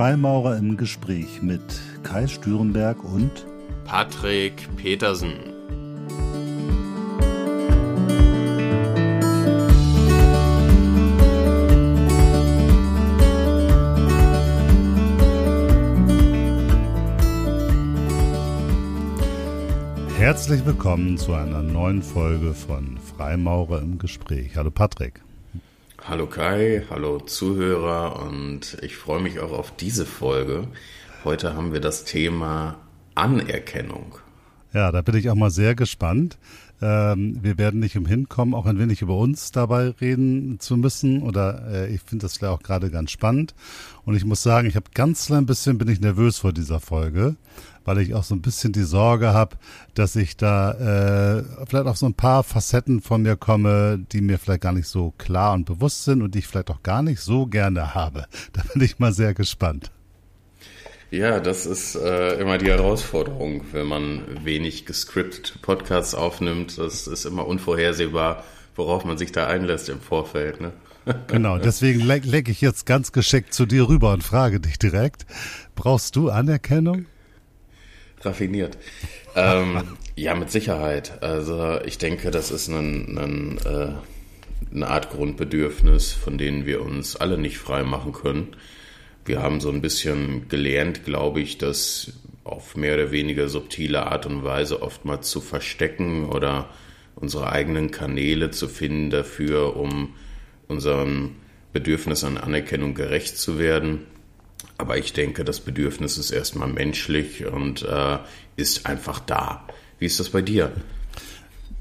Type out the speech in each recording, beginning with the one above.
Freimaurer im Gespräch mit Kai Stürenberg und Patrick Petersen. Herzlich willkommen zu einer neuen Folge von Freimaurer im Gespräch. Hallo Patrick. Hallo Kai, hallo Zuhörer und ich freue mich auch auf diese Folge. Heute haben wir das Thema Anerkennung. Ja, da bin ich auch mal sehr gespannt. Ähm, wir werden nicht umhin kommen, auch ein wenig über uns dabei reden zu müssen. Oder äh, ich finde das auch gerade ganz spannend. Und ich muss sagen, ich habe ganz klein bisschen bin ich nervös vor dieser Folge, weil ich auch so ein bisschen die Sorge habe, dass ich da äh, vielleicht auf so ein paar Facetten von mir komme, die mir vielleicht gar nicht so klar und bewusst sind und die ich vielleicht auch gar nicht so gerne habe. Da bin ich mal sehr gespannt. Ja, das ist äh, immer die Herausforderung, wenn man wenig gescriptet Podcasts aufnimmt. Das ist immer unvorhersehbar, worauf man sich da einlässt im Vorfeld. Ne? Genau, deswegen leck ich jetzt ganz geschickt zu dir rüber und frage dich direkt. Brauchst du Anerkennung? Raffiniert. ähm, ja, mit Sicherheit. Also ich denke, das ist ein, ein, äh, eine Art Grundbedürfnis, von denen wir uns alle nicht frei machen können. Wir haben so ein bisschen gelernt, glaube ich, das auf mehr oder weniger subtile Art und Weise oftmals zu verstecken oder unsere eigenen Kanäle zu finden dafür, um unserem Bedürfnis an Anerkennung gerecht zu werden. Aber ich denke, das Bedürfnis ist erstmal menschlich und äh, ist einfach da. Wie ist das bei dir?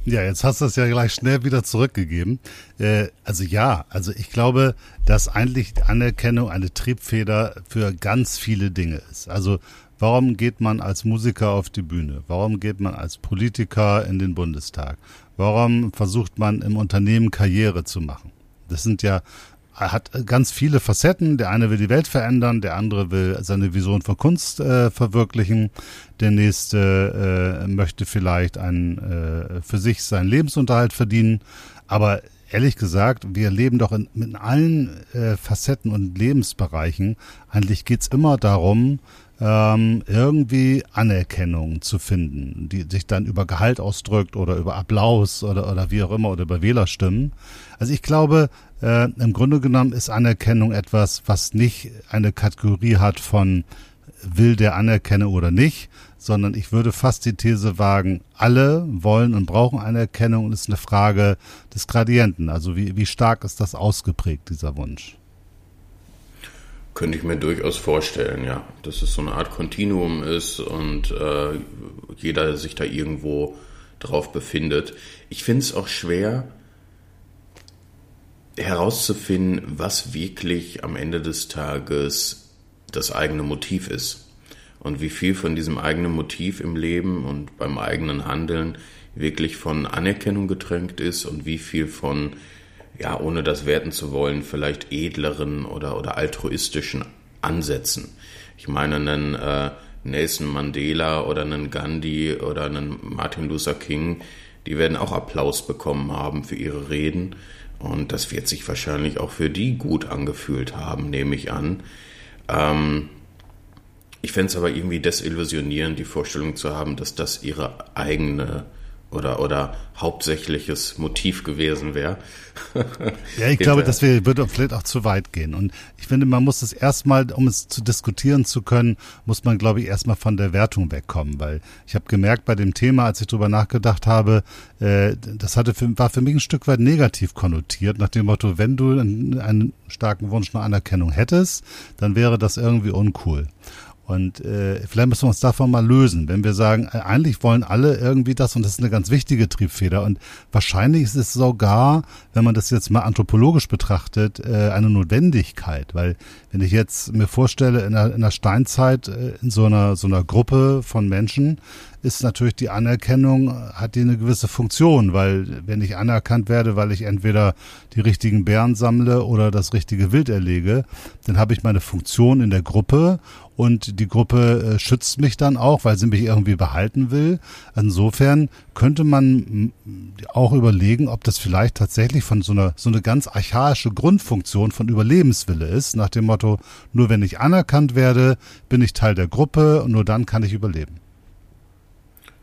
Ja, jetzt hast du es ja gleich schnell wieder zurückgegeben. Äh, also ja, also ich glaube, dass eigentlich Anerkennung eine Triebfeder für ganz viele Dinge ist. Also warum geht man als Musiker auf die Bühne? Warum geht man als Politiker in den Bundestag? Warum versucht man im Unternehmen Karriere zu machen? Das sind ja hat ganz viele Facetten. Der eine will die Welt verändern, der andere will seine Vision von Kunst äh, verwirklichen, der nächste äh, möchte vielleicht einen, äh, für sich seinen Lebensunterhalt verdienen. Aber ehrlich gesagt, wir leben doch in, in allen äh, Facetten und Lebensbereichen. Eigentlich geht's immer darum, ähm, irgendwie Anerkennung zu finden, die sich dann über Gehalt ausdrückt oder über Applaus oder, oder wie auch immer oder über Wählerstimmen. Also ich glaube, äh, im Grunde genommen ist Anerkennung etwas, was nicht eine Kategorie hat von will der anerkenne oder nicht, sondern ich würde fast die These wagen, alle wollen und brauchen Anerkennung und ist eine Frage des Gradienten. Also wie, wie stark ist das ausgeprägt, dieser Wunsch? Könnte ich mir durchaus vorstellen, ja. Dass es so eine Art Kontinuum ist und äh, jeder sich da irgendwo drauf befindet. Ich finde es auch schwer herauszufinden, was wirklich am Ende des Tages das eigene Motiv ist. Und wie viel von diesem eigenen Motiv im Leben und beim eigenen Handeln wirklich von Anerkennung getränkt ist und wie viel von ja, ohne das werten zu wollen, vielleicht edleren oder, oder altruistischen Ansätzen. Ich meine, einen äh, Nelson Mandela oder einen Gandhi oder einen Martin Luther King, die werden auch Applaus bekommen haben für ihre Reden. Und das wird sich wahrscheinlich auch für die gut angefühlt haben, nehme ich an. Ähm, ich fände es aber irgendwie desillusionierend, die Vorstellung zu haben, dass das ihre eigene oder, oder hauptsächliches Motiv gewesen wäre. ja, ich glaube, das würde vielleicht auch zu weit gehen. Und ich finde, man muss es erstmal, um es zu diskutieren zu können, muss man, glaube ich, erstmal von der Wertung wegkommen. Weil ich habe gemerkt bei dem Thema, als ich drüber nachgedacht habe, äh, das hatte für, war für mich ein Stück weit negativ konnotiert, nach dem Motto, wenn du einen, einen starken Wunsch nach Anerkennung hättest, dann wäre das irgendwie uncool. Und äh, vielleicht müssen wir uns davon mal lösen, wenn wir sagen, äh, eigentlich wollen alle irgendwie das und das ist eine ganz wichtige Triebfeder. Und wahrscheinlich ist es sogar, wenn man das jetzt mal anthropologisch betrachtet, äh, eine Notwendigkeit. Weil wenn ich jetzt mir vorstelle, in der, in der Steinzeit äh, in so einer, so einer Gruppe von Menschen, ist natürlich die Anerkennung, hat die eine gewisse Funktion, weil wenn ich anerkannt werde, weil ich entweder die richtigen Bären sammle oder das richtige Wild erlege, dann habe ich meine Funktion in der Gruppe und die Gruppe äh, schützt mich dann auch, weil sie mich irgendwie behalten will. Insofern könnte man auch überlegen, ob das vielleicht tatsächlich von so einer so eine ganz archaische Grundfunktion von Überlebenswille ist, nach dem Motto, nur wenn ich anerkannt werde, bin ich Teil der Gruppe und nur dann kann ich überleben.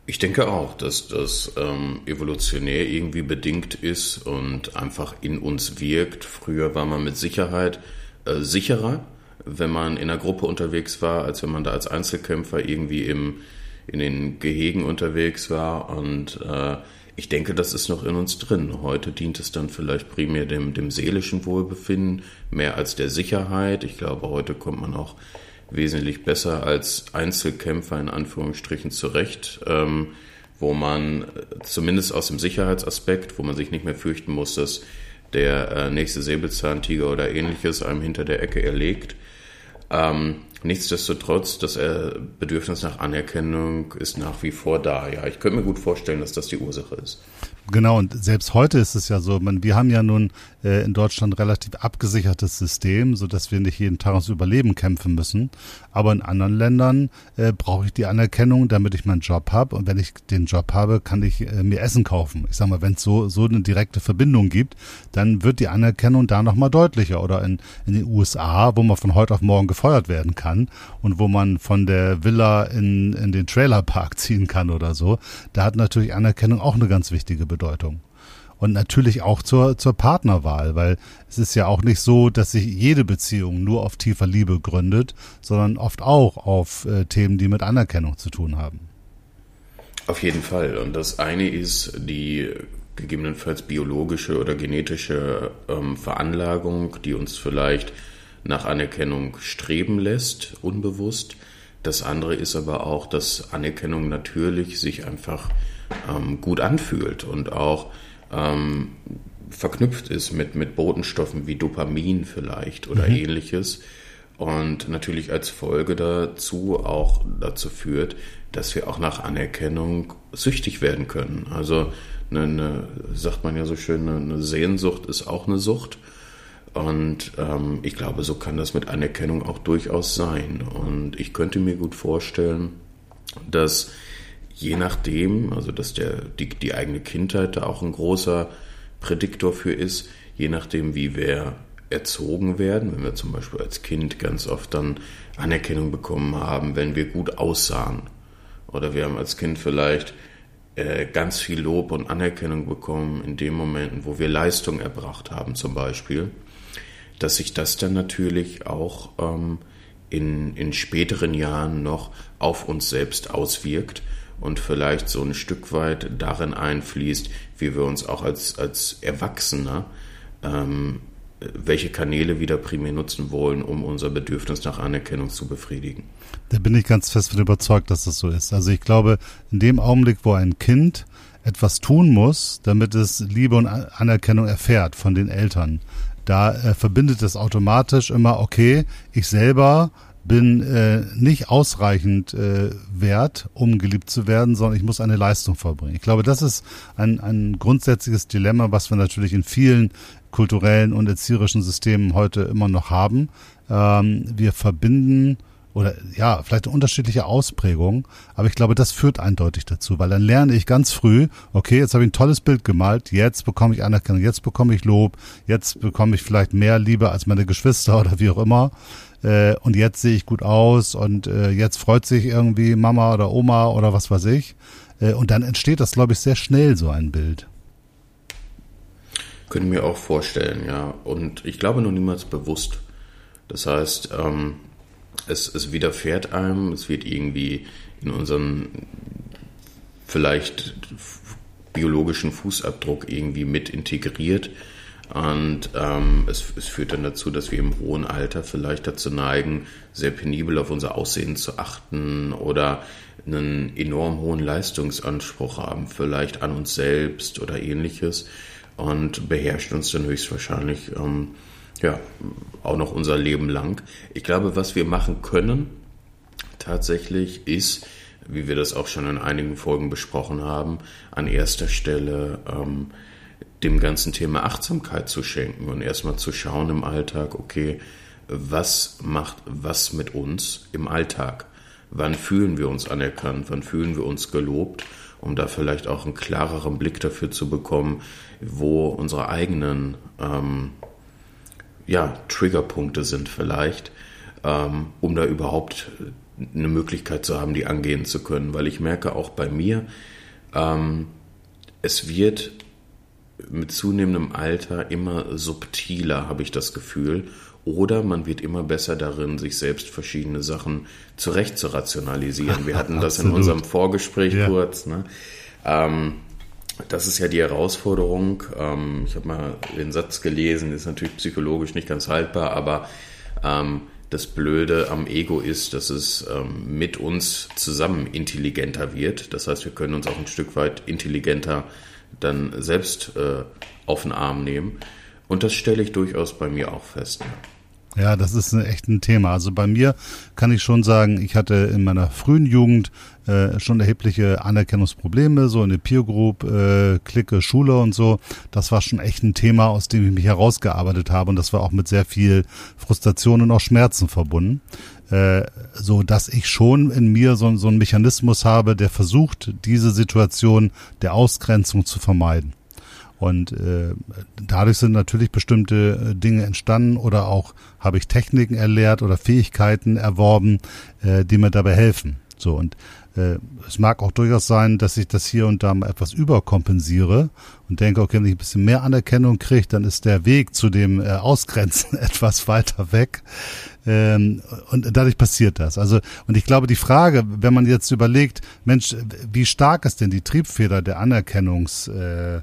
Ich denke auch, dass das ähm, evolutionär irgendwie bedingt ist und einfach in uns wirkt. Früher war man mit Sicherheit äh, sicherer, wenn man in einer Gruppe unterwegs war, als wenn man da als Einzelkämpfer irgendwie im, in den Gehegen unterwegs war. Und äh, ich denke, das ist noch in uns drin. Heute dient es dann vielleicht primär dem, dem seelischen Wohlbefinden mehr als der Sicherheit. Ich glaube, heute kommt man auch wesentlich besser als Einzelkämpfer in Anführungsstrichen zurecht, ähm, wo man äh, zumindest aus dem Sicherheitsaspekt, wo man sich nicht mehr fürchten muss, dass der äh, nächste Säbelzahntiger oder ähnliches einem hinter der Ecke erlegt. Ähm, nichtsdestotrotz, das äh, Bedürfnis nach Anerkennung ist nach wie vor da. Ja, ich könnte mir gut vorstellen, dass das die Ursache ist. Genau, und selbst heute ist es ja so, man, wir haben ja nun äh, in Deutschland relativ abgesichertes System, so dass wir nicht jeden Tag ums Überleben kämpfen müssen. Aber in anderen Ländern äh, brauche ich die Anerkennung, damit ich meinen Job habe. Und wenn ich den Job habe, kann ich äh, mir Essen kaufen. Ich sag mal, wenn es so, so eine direkte Verbindung gibt, dann wird die Anerkennung da nochmal deutlicher. Oder in, in den USA, wo man von heute auf morgen gefeuert werden kann und wo man von der Villa in, in den Trailerpark ziehen kann oder so, da hat natürlich Anerkennung auch eine ganz wichtige Bedeutung. Und natürlich auch zur, zur Partnerwahl, weil es ist ja auch nicht so, dass sich jede Beziehung nur auf tiefer Liebe gründet, sondern oft auch auf äh, Themen, die mit Anerkennung zu tun haben. Auf jeden Fall. Und das eine ist die gegebenenfalls biologische oder genetische ähm, Veranlagung, die uns vielleicht nach Anerkennung streben lässt, unbewusst. Das andere ist aber auch, dass Anerkennung natürlich sich einfach ähm, gut anfühlt und auch ähm, verknüpft ist mit, mit Botenstoffen wie Dopamin vielleicht oder mhm. ähnliches. Und natürlich als Folge dazu auch dazu führt, dass wir auch nach Anerkennung süchtig werden können. Also eine, eine sagt man ja so schön, eine Sehnsucht ist auch eine Sucht. Und ähm, ich glaube, so kann das mit Anerkennung auch durchaus sein. Und ich könnte mir gut vorstellen, dass je nachdem, also dass der, die, die eigene Kindheit da auch ein großer Prädiktor für ist, je nachdem, wie wir erzogen werden, wenn wir zum Beispiel als Kind ganz oft dann Anerkennung bekommen haben, wenn wir gut aussahen. Oder wir haben als Kind vielleicht äh, ganz viel Lob und Anerkennung bekommen in den Momenten, wo wir Leistung erbracht haben zum Beispiel, dass sich das dann natürlich auch ähm, in, in späteren Jahren noch auf uns selbst auswirkt und vielleicht so ein Stück weit darin einfließt, wie wir uns auch als, als Erwachsene ähm, welche Kanäle wieder primär nutzen wollen, um unser Bedürfnis nach Anerkennung zu befriedigen. Da bin ich ganz fest von überzeugt, dass das so ist. Also ich glaube, in dem Augenblick, wo ein Kind etwas tun muss, damit es Liebe und Anerkennung erfährt von den Eltern, da äh, verbindet es automatisch immer, okay, ich selber bin äh, nicht ausreichend äh, wert, um geliebt zu werden, sondern ich muss eine Leistung vorbringen. Ich glaube, das ist ein, ein grundsätzliches Dilemma, was wir natürlich in vielen kulturellen und erzieherischen Systemen heute immer noch haben. Ähm, wir verbinden oder ja, vielleicht unterschiedliche Ausprägung, aber ich glaube, das führt eindeutig dazu, weil dann lerne ich ganz früh, okay, jetzt habe ich ein tolles Bild gemalt, jetzt bekomme ich Anerkennung, jetzt bekomme ich Lob, jetzt bekomme ich vielleicht mehr Liebe als meine Geschwister oder wie auch immer äh, und jetzt sehe ich gut aus und äh, jetzt freut sich irgendwie Mama oder Oma oder was weiß ich. Äh, und dann entsteht das, glaube ich, sehr schnell so ein Bild. Können wir auch vorstellen, ja. Und ich glaube noch niemals bewusst. Das heißt, ähm, es, es widerfährt einem, es wird irgendwie in unseren vielleicht biologischen Fußabdruck irgendwie mit integriert. Und ähm, es, es, führt dann dazu, dass wir im hohen Alter vielleicht dazu neigen, sehr penibel auf unser Aussehen zu achten oder einen enorm hohen Leistungsanspruch haben, vielleicht an uns selbst oder ähnliches und beherrscht uns dann höchstwahrscheinlich ähm, ja, auch noch unser Leben lang. Ich glaube, was wir machen können tatsächlich ist, wie wir das auch schon in einigen Folgen besprochen haben, an erster Stelle ähm, dem ganzen Thema Achtsamkeit zu schenken und erstmal zu schauen im Alltag, okay, was macht was mit uns im Alltag? Wann fühlen wir uns anerkannt? Wann fühlen wir uns gelobt? Um da vielleicht auch einen klareren Blick dafür zu bekommen, wo unsere eigenen ähm, ja, Triggerpunkte sind vielleicht, ähm, um da überhaupt eine Möglichkeit zu haben, die angehen zu können. Weil ich merke auch bei mir, ähm, es wird mit zunehmendem Alter immer subtiler, habe ich das Gefühl. Oder man wird immer besser darin, sich selbst verschiedene Sachen zurecht zu rationalisieren. Wir hatten das in unserem Vorgespräch ja. kurz. Ne? Ähm, das ist ja die Herausforderung. Ähm, ich habe mal den Satz gelesen, ist natürlich psychologisch nicht ganz haltbar, aber ähm, das Blöde am Ego ist, dass es ähm, mit uns zusammen intelligenter wird. Das heißt, wir können uns auch ein Stück weit intelligenter dann selbst äh, auf den Arm nehmen. Und das stelle ich durchaus bei mir auch fest. Ja. Das ist echt ein Thema. Also bei mir kann ich schon sagen, ich hatte in meiner frühen Jugend äh, schon erhebliche Anerkennungsprobleme, so in der Peer Group, äh, Clique, Schule und so. Das war schon echt ein Thema, aus dem ich mich herausgearbeitet habe und das war auch mit sehr viel Frustration und auch Schmerzen verbunden. Äh, so dass ich schon in mir so, so einen Mechanismus habe, der versucht, diese Situation der Ausgrenzung zu vermeiden. Und äh, dadurch sind natürlich bestimmte äh, Dinge entstanden oder auch habe ich Techniken erlehrt oder Fähigkeiten erworben, äh, die mir dabei helfen. So und äh, es mag auch durchaus sein, dass ich das hier und da mal etwas überkompensiere und denke, okay, wenn ich ein bisschen mehr Anerkennung kriege, dann ist der Weg zu dem äh, Ausgrenzen etwas weiter weg. Ähm, und dadurch passiert das. Also, und ich glaube, die Frage, wenn man jetzt überlegt, Mensch, wie stark ist denn die Triebfeder der Anerkennungs äh,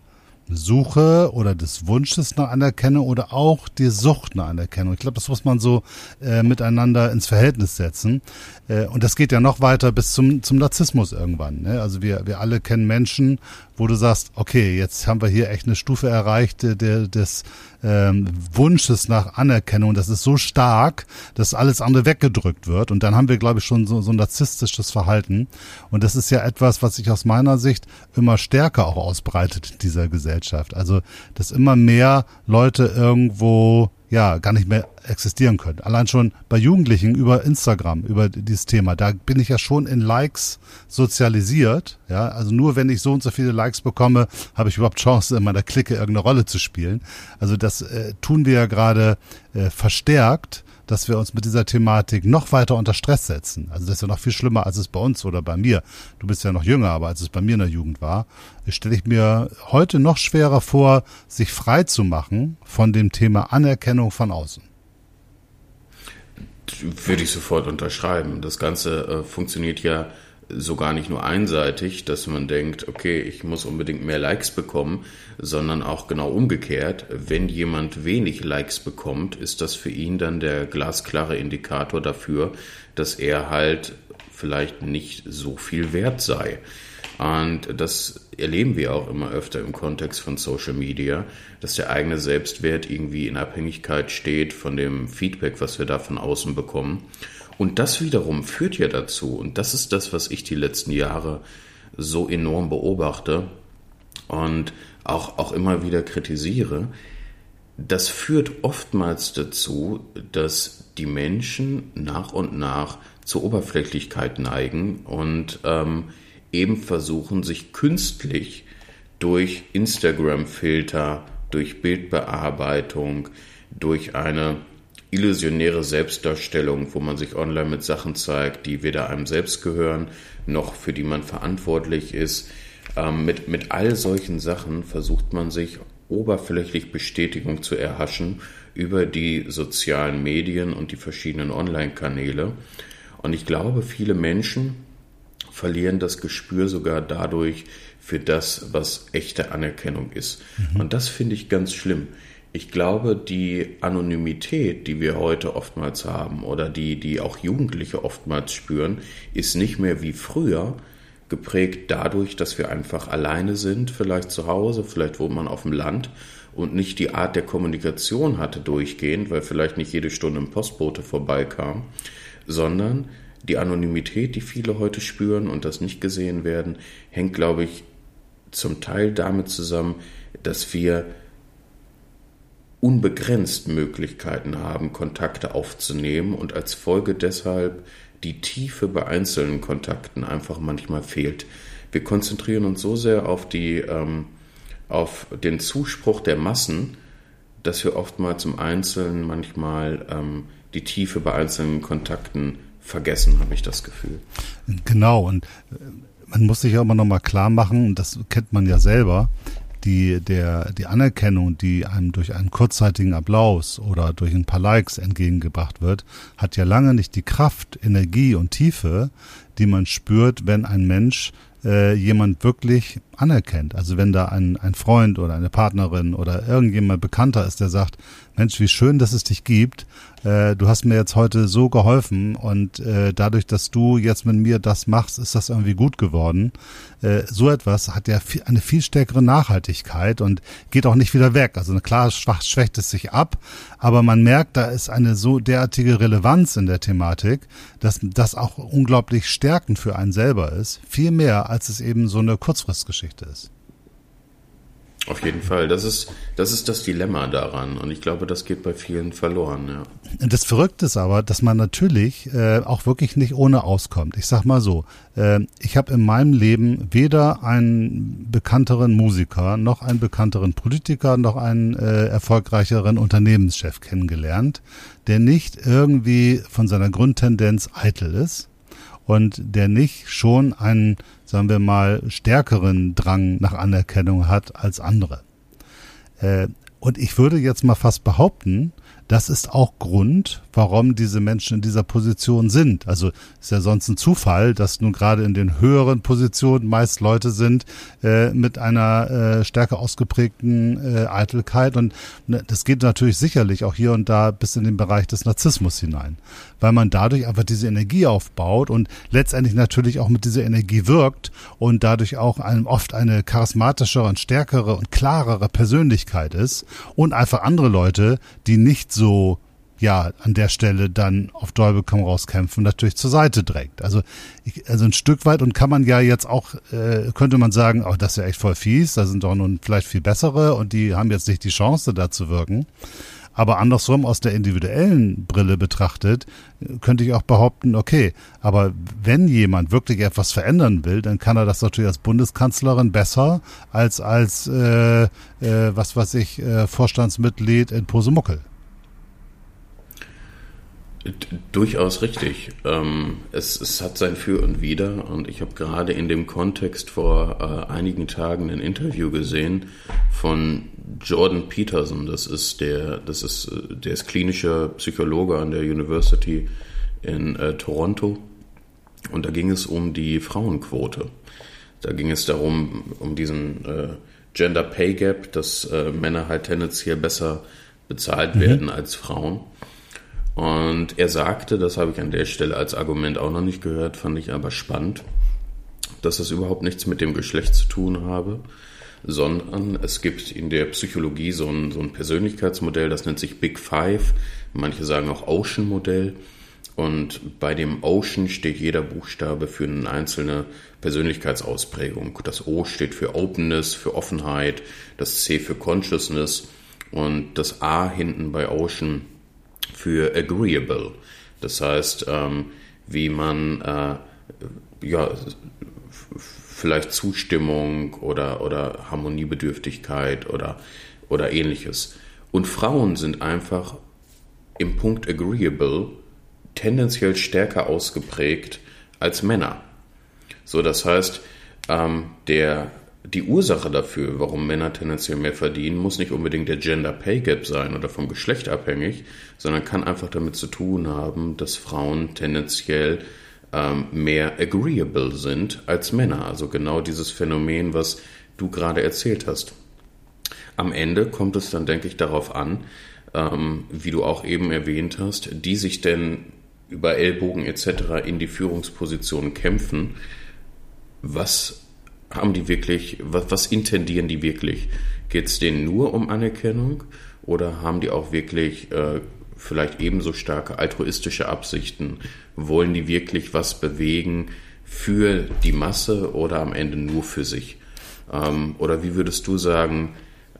Suche oder des Wunsches nach Anerkennung oder auch die Sucht nach Anerkennung. Ich glaube, das muss man so äh, miteinander ins Verhältnis setzen. Äh, und das geht ja noch weiter bis zum, zum Narzissmus irgendwann. Ne? Also wir, wir alle kennen Menschen, wo du sagst, okay, jetzt haben wir hier echt eine Stufe erreicht der, des ähm, Wunsches nach Anerkennung. Das ist so stark, dass alles andere weggedrückt wird. Und dann haben wir, glaube ich, schon so, so ein narzisstisches Verhalten. Und das ist ja etwas, was sich aus meiner Sicht immer stärker auch ausbreitet in dieser Gesellschaft. Also, dass immer mehr Leute irgendwo ja gar nicht mehr existieren können. Allein schon bei Jugendlichen über Instagram, über dieses Thema, da bin ich ja schon in Likes sozialisiert. Ja, also nur wenn ich so und so viele Likes bekomme, habe ich überhaupt Chance, in meiner Clique irgendeine Rolle zu spielen. Also das äh, tun wir ja gerade äh, verstärkt dass wir uns mit dieser Thematik noch weiter unter Stress setzen. Also das ist ja noch viel schlimmer, als es bei uns oder bei mir. Du bist ja noch jünger, aber als es bei mir in der Jugend war, stelle ich mir heute noch schwerer vor, sich frei zu machen von dem Thema Anerkennung von außen. Würde ich sofort unterschreiben. Das Ganze äh, funktioniert ja so gar nicht nur einseitig, dass man denkt, okay, ich muss unbedingt mehr Likes bekommen, sondern auch genau umgekehrt. Wenn jemand wenig Likes bekommt, ist das für ihn dann der glasklare Indikator dafür, dass er halt vielleicht nicht so viel wert sei. Und das erleben wir auch immer öfter im Kontext von Social Media, dass der eigene Selbstwert irgendwie in Abhängigkeit steht von dem Feedback, was wir da von außen bekommen. Und das wiederum führt ja dazu, und das ist das, was ich die letzten Jahre so enorm beobachte und auch, auch immer wieder kritisiere, das führt oftmals dazu, dass die Menschen nach und nach zur Oberflächlichkeit neigen und ähm, eben versuchen, sich künstlich durch Instagram-Filter, durch Bildbearbeitung, durch eine illusionäre Selbstdarstellung, wo man sich online mit Sachen zeigt, die weder einem selbst gehören, noch für die man verantwortlich ist. Ähm, mit, mit all solchen Sachen versucht man sich oberflächlich Bestätigung zu erhaschen über die sozialen Medien und die verschiedenen Online-Kanäle. Und ich glaube, viele Menschen verlieren das Gespür sogar dadurch für das, was echte Anerkennung ist. Mhm. Und das finde ich ganz schlimm ich glaube, die Anonymität, die wir heute oftmals haben oder die, die auch Jugendliche oftmals spüren, ist nicht mehr wie früher geprägt dadurch, dass wir einfach alleine sind, vielleicht zu Hause, vielleicht wohnt man auf dem Land und nicht die Art der Kommunikation hatte durchgehend, weil vielleicht nicht jede Stunde ein Postbote vorbeikam, sondern die Anonymität, die viele heute spüren und das nicht gesehen werden, hängt, glaube ich, zum Teil damit zusammen, dass wir unbegrenzt Möglichkeiten haben, Kontakte aufzunehmen und als Folge deshalb die Tiefe bei einzelnen Kontakten einfach manchmal fehlt. Wir konzentrieren uns so sehr auf die ähm, auf den Zuspruch der Massen, dass wir oftmals im Einzelnen manchmal ähm, die Tiefe bei einzelnen Kontakten vergessen, habe ich das Gefühl. Genau, und äh, man muss sich ja immer nochmal klar machen, und das kennt man ja selber, die, der, die Anerkennung, die einem durch einen kurzzeitigen Applaus oder durch ein paar Likes entgegengebracht wird, hat ja lange nicht die Kraft, Energie und Tiefe, die man spürt, wenn ein Mensch äh, jemand wirklich anerkennt. Also wenn da ein, ein Freund oder eine Partnerin oder irgendjemand bekannter ist, der sagt, Mensch, wie schön, dass es dich gibt. Äh, du hast mir jetzt heute so geholfen und äh, dadurch, dass du jetzt mit mir das machst, ist das irgendwie gut geworden. Äh, so etwas hat ja viel, eine viel stärkere Nachhaltigkeit und geht auch nicht wieder weg. Also klar, schwach schwächt es sich ab, aber man merkt, da ist eine so derartige Relevanz in der Thematik, dass das auch unglaublich stärkend für einen selber ist. Viel mehr, als es eben so eine Kurzfristgeschichte ist. Auf jeden Fall. Das ist, das ist das Dilemma daran. Und ich glaube, das geht bei vielen verloren, ja. Das Verrückte ist aber, dass man natürlich äh, auch wirklich nicht ohne auskommt. Ich sag mal so, äh, ich habe in meinem Leben weder einen bekannteren Musiker, noch einen bekannteren Politiker, noch einen äh, erfolgreicheren Unternehmenschef kennengelernt, der nicht irgendwie von seiner Grundtendenz eitel ist und der nicht schon einen sagen wir mal, stärkeren Drang nach Anerkennung hat als andere. Äh, und ich würde jetzt mal fast behaupten, das ist auch Grund, warum diese Menschen in dieser Position sind. Also ist ja sonst ein Zufall, dass nun gerade in den höheren Positionen meist Leute sind äh, mit einer äh, stärker ausgeprägten äh, Eitelkeit. Und ne, das geht natürlich sicherlich auch hier und da bis in den Bereich des Narzissmus hinein, weil man dadurch einfach diese Energie aufbaut und letztendlich natürlich auch mit dieser Energie wirkt und dadurch auch einem oft eine charismatischere und stärkere und klarere Persönlichkeit ist und einfach andere Leute, die nicht so ja an der Stelle dann auf Däubel komm rauskämpfen, natürlich zur Seite drängt. Also ich, also ein Stück weit und kann man ja jetzt auch äh, könnte man sagen, oh, das ist ja echt voll fies, da sind doch nun vielleicht viel bessere und die haben jetzt nicht die Chance da zu wirken. Aber andersrum aus der individuellen Brille betrachtet, könnte ich auch behaupten, okay, aber wenn jemand wirklich etwas verändern will, dann kann er das natürlich als Bundeskanzlerin besser als als äh, äh, was weiß ich äh, Vorstandsmitglied in Posemuckel. Durchaus richtig. Ähm, es, es, hat sein Für und Wider und ich habe gerade in dem Kontext vor äh, einigen Tagen ein Interview gesehen von Jordan Peterson. Das ist der, das ist, äh, der ist klinischer Psychologe an der University in äh, Toronto und da ging es um die Frauenquote. Da ging es darum, um diesen äh, Gender Pay Gap, dass Männer halt tendenziell besser bezahlt mhm. werden als Frauen. Und er sagte, das habe ich an der Stelle als Argument auch noch nicht gehört, fand ich aber spannend, dass das überhaupt nichts mit dem Geschlecht zu tun habe, sondern es gibt in der Psychologie so ein, so ein Persönlichkeitsmodell, das nennt sich Big Five, manche sagen auch Ocean Modell. Und bei dem Ocean steht jeder Buchstabe für eine einzelne Persönlichkeitsausprägung. Das O steht für Openness, für Offenheit, das C für Consciousness und das A hinten bei Ocean für agreeable. Das heißt, ähm, wie man äh, ja, vielleicht Zustimmung oder, oder Harmoniebedürftigkeit oder, oder ähnliches. Und Frauen sind einfach im Punkt agreeable tendenziell stärker ausgeprägt als Männer. So, das heißt, ähm, der die Ursache dafür, warum Männer tendenziell mehr verdienen, muss nicht unbedingt der Gender Pay Gap sein oder vom Geschlecht abhängig, sondern kann einfach damit zu tun haben, dass Frauen tendenziell ähm, mehr agreeable sind als Männer. Also genau dieses Phänomen, was du gerade erzählt hast. Am Ende kommt es dann, denke ich, darauf an, ähm, wie du auch eben erwähnt hast, die sich denn über Ellbogen etc. in die Führungsposition kämpfen, was haben die wirklich, was, was intendieren die wirklich? Geht es denen nur um Anerkennung oder haben die auch wirklich äh, vielleicht ebenso starke altruistische Absichten? Wollen die wirklich was bewegen für die Masse oder am Ende nur für sich? Ähm, oder wie würdest du sagen,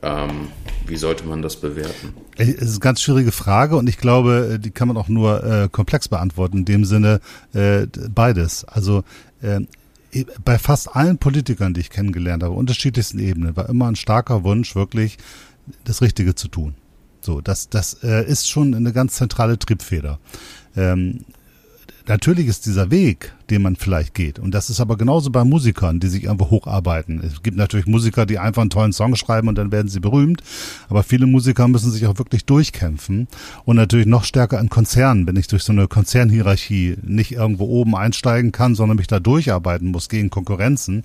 Ähm, wie sollte man das bewerten? Es ist eine ganz schwierige Frage und ich glaube, die kann man auch nur äh, komplex beantworten. In dem Sinne äh, beides. Also äh, bei fast allen Politikern, die ich kennengelernt habe, unterschiedlichsten Ebenen, war immer ein starker Wunsch, wirklich das Richtige zu tun. So, das, das äh, ist schon eine ganz zentrale Triebfeder. Ähm, natürlich ist dieser Weg, den man vielleicht geht, und das ist aber genauso bei Musikern, die sich irgendwo hocharbeiten. Es gibt natürlich Musiker, die einfach einen tollen Song schreiben und dann werden sie berühmt, aber viele Musiker müssen sich auch wirklich durchkämpfen und natürlich noch stärker in Konzernen, wenn ich durch so eine Konzernhierarchie nicht irgendwo oben einsteigen kann, sondern mich da durcharbeiten muss gegen Konkurrenzen.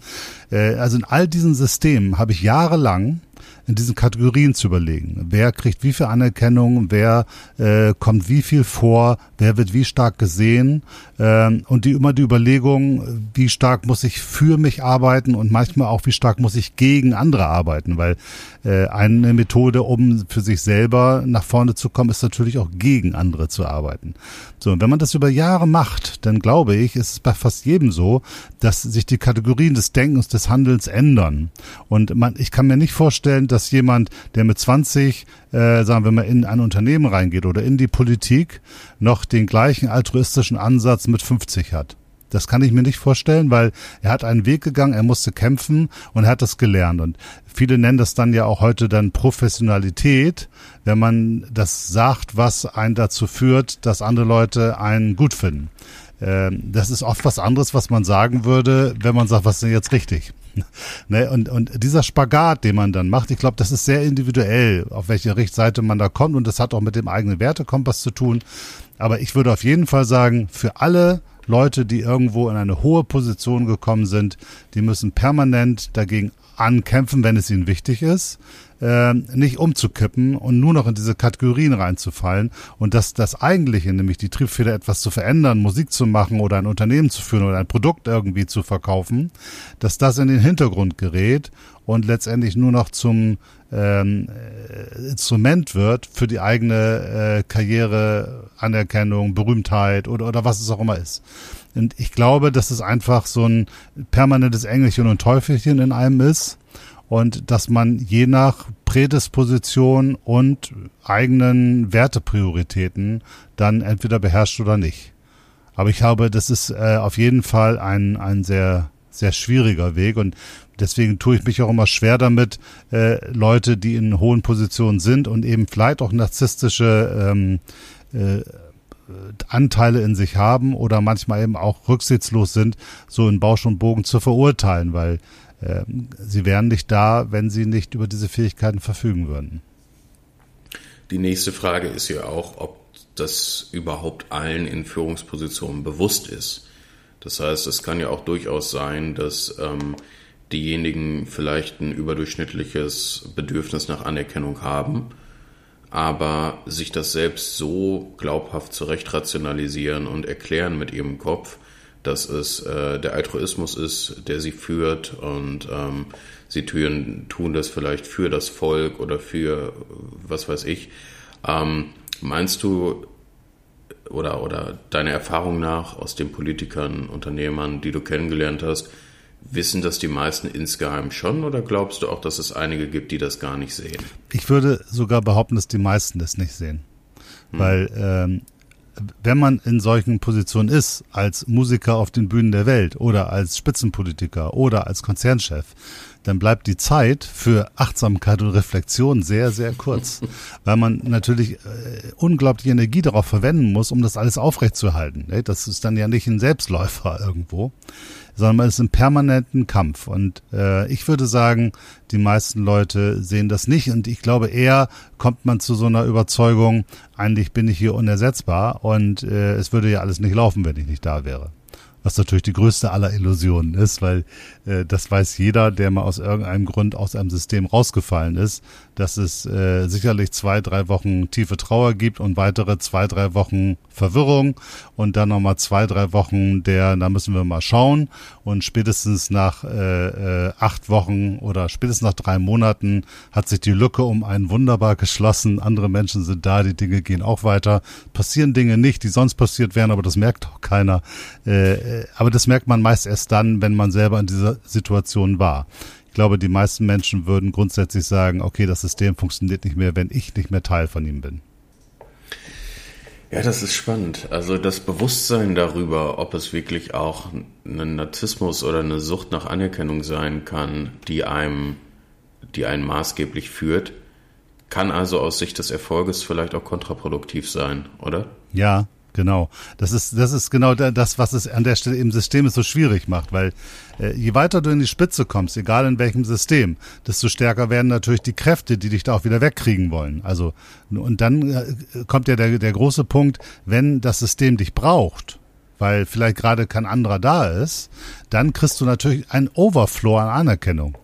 Äh, also in all diesen Systemen habe ich jahrelang in diesen Kategorien zu überlegen. Wer kriegt wie viel Anerkennung, wer äh, kommt wie viel vor, wer wird wie stark gesehen? Ähm, und die immer die Überlegung, wie stark muss ich für mich arbeiten und manchmal auch, wie stark muss ich gegen andere arbeiten, weil eine Methode, um für sich selber nach vorne zu kommen, ist natürlich auch gegen andere zu arbeiten. So, und wenn man das über Jahre macht, dann glaube ich, ist es bei fast jedem so, dass sich die Kategorien des Denkens, des Handelns ändern. Und man, ich kann mir nicht vorstellen, dass jemand, der mit 20, äh, sagen wir mal, in ein Unternehmen reingeht oder in die Politik, noch den gleichen altruistischen Ansatz mit 50 hat. Das kann ich mir nicht vorstellen, weil er hat einen Weg gegangen, er musste kämpfen und er hat das gelernt. Und viele nennen das dann ja auch heute dann Professionalität, wenn man das sagt, was einen dazu führt, dass andere Leute einen gut finden. Ähm, das ist oft was anderes, was man sagen würde, wenn man sagt, was ist denn jetzt richtig? ne? und, und dieser Spagat, den man dann macht, ich glaube, das ist sehr individuell, auf welche Richtseite man da kommt und das hat auch mit dem eigenen Wertekompass zu tun. Aber ich würde auf jeden Fall sagen, für alle Leute, die irgendwo in eine hohe Position gekommen sind, die müssen permanent dagegen ankämpfen, wenn es ihnen wichtig ist, äh, nicht umzukippen und nur noch in diese Kategorien reinzufallen. Und dass das eigentliche, nämlich die Triebfeder etwas zu verändern, Musik zu machen oder ein Unternehmen zu führen oder ein Produkt irgendwie zu verkaufen, dass das in den Hintergrund gerät und letztendlich nur noch zum ähm, äh, Instrument wird für die eigene äh, Karriere, Anerkennung, Berühmtheit oder, oder was es auch immer ist. Und ich glaube, dass es einfach so ein permanentes Engelchen und Teufelchen in einem ist und dass man je nach Prädisposition und eigenen Werteprioritäten dann entweder beherrscht oder nicht. Aber ich glaube, das ist äh, auf jeden Fall ein, ein sehr, sehr schwieriger Weg und deswegen tue ich mich auch immer schwer damit, äh, Leute, die in hohen Positionen sind und eben vielleicht auch narzisstische ähm, äh, Anteile in sich haben oder manchmal eben auch rücksichtslos sind, so in Bausch und Bogen zu verurteilen, weil äh, sie wären nicht da, wenn sie nicht über diese Fähigkeiten verfügen würden. Die nächste Frage ist ja auch, ob das überhaupt allen in Führungspositionen bewusst ist. Das heißt, es kann ja auch durchaus sein, dass ähm, diejenigen vielleicht ein überdurchschnittliches Bedürfnis nach Anerkennung haben, aber sich das selbst so glaubhaft zurecht rationalisieren und erklären mit ihrem Kopf, dass es äh, der Altruismus ist, der sie führt und ähm, sie tun, tun das vielleicht für das Volk oder für was weiß ich. Ähm, meinst du oder, oder deiner Erfahrung nach aus den Politikern, Unternehmern, die du kennengelernt hast, Wissen das die meisten insgeheim schon oder glaubst du auch, dass es einige gibt, die das gar nicht sehen? Ich würde sogar behaupten, dass die meisten das nicht sehen. Hm. Weil ähm, wenn man in solchen Positionen ist, als Musiker auf den Bühnen der Welt oder als Spitzenpolitiker oder als Konzernchef, dann bleibt die Zeit für Achtsamkeit und Reflexion sehr, sehr kurz, weil man natürlich äh, unglaubliche Energie darauf verwenden muss, um das alles aufrechtzuerhalten. Ne? Das ist dann ja nicht ein Selbstläufer irgendwo sondern man ist im permanenten Kampf. Und äh, ich würde sagen, die meisten Leute sehen das nicht. Und ich glaube, eher kommt man zu so einer Überzeugung, eigentlich bin ich hier unersetzbar und äh, es würde ja alles nicht laufen, wenn ich nicht da wäre was natürlich die größte aller Illusionen ist, weil äh, das weiß jeder, der mal aus irgendeinem Grund aus einem System rausgefallen ist, dass es äh, sicherlich zwei, drei Wochen tiefe Trauer gibt und weitere zwei, drei Wochen Verwirrung und dann nochmal zwei, drei Wochen der, da müssen wir mal schauen und spätestens nach äh, äh, acht Wochen oder spätestens nach drei Monaten hat sich die Lücke um einen wunderbar geschlossen. Andere Menschen sind da, die Dinge gehen auch weiter. Passieren Dinge nicht, die sonst passiert wären, aber das merkt auch keiner. Äh, äh aber das merkt man meist erst dann, wenn man selber in dieser Situation war. Ich glaube, die meisten Menschen würden grundsätzlich sagen, okay, das System funktioniert nicht mehr, wenn ich nicht mehr Teil von ihm bin. Ja, das ist spannend. Also das Bewusstsein darüber, ob es wirklich auch ein Narzissmus oder eine Sucht nach Anerkennung sein kann, die einem, die einen maßgeblich führt, kann also aus Sicht des Erfolges vielleicht auch kontraproduktiv sein, oder? Ja, Genau. Das ist, das ist genau das, was es an der Stelle im System so schwierig macht, weil äh, je weiter du in die Spitze kommst, egal in welchem System, desto stärker werden natürlich die Kräfte, die dich da auch wieder wegkriegen wollen. Also, und dann äh, kommt ja der, der große Punkt, wenn das System dich braucht, weil vielleicht gerade kein anderer da ist, dann kriegst du natürlich einen Overflow an Anerkennung.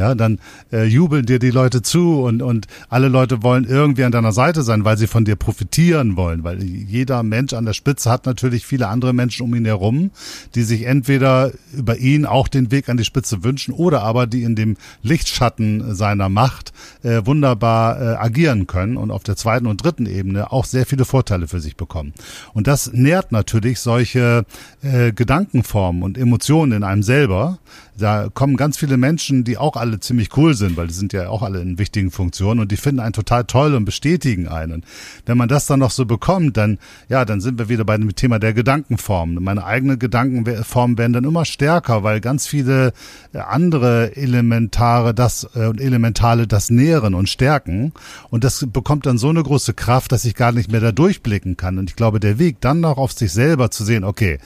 Ja, dann äh, jubeln dir die Leute zu und, und alle Leute wollen irgendwie an deiner Seite sein, weil sie von dir profitieren wollen. Weil jeder Mensch an der Spitze hat natürlich viele andere Menschen um ihn herum, die sich entweder über ihn auch den Weg an die Spitze wünschen oder aber die in dem Lichtschatten seiner Macht äh, wunderbar äh, agieren können und auf der zweiten und dritten Ebene auch sehr viele Vorteile für sich bekommen. Und das nährt natürlich solche äh, Gedankenformen und Emotionen in einem selber, da kommen ganz viele Menschen, die auch alle ziemlich cool sind, weil die sind ja auch alle in wichtigen Funktionen und die finden einen total toll und bestätigen einen. wenn man das dann noch so bekommt, dann, ja, dann sind wir wieder bei dem Thema der Gedankenform. Meine eigenen Gedankenformen werden dann immer stärker, weil ganz viele äh, andere Elementare das äh, und Elementale das nähren und stärken. Und das bekommt dann so eine große Kraft, dass ich gar nicht mehr da durchblicken kann. Und ich glaube, der Weg dann noch auf sich selber zu sehen, okay,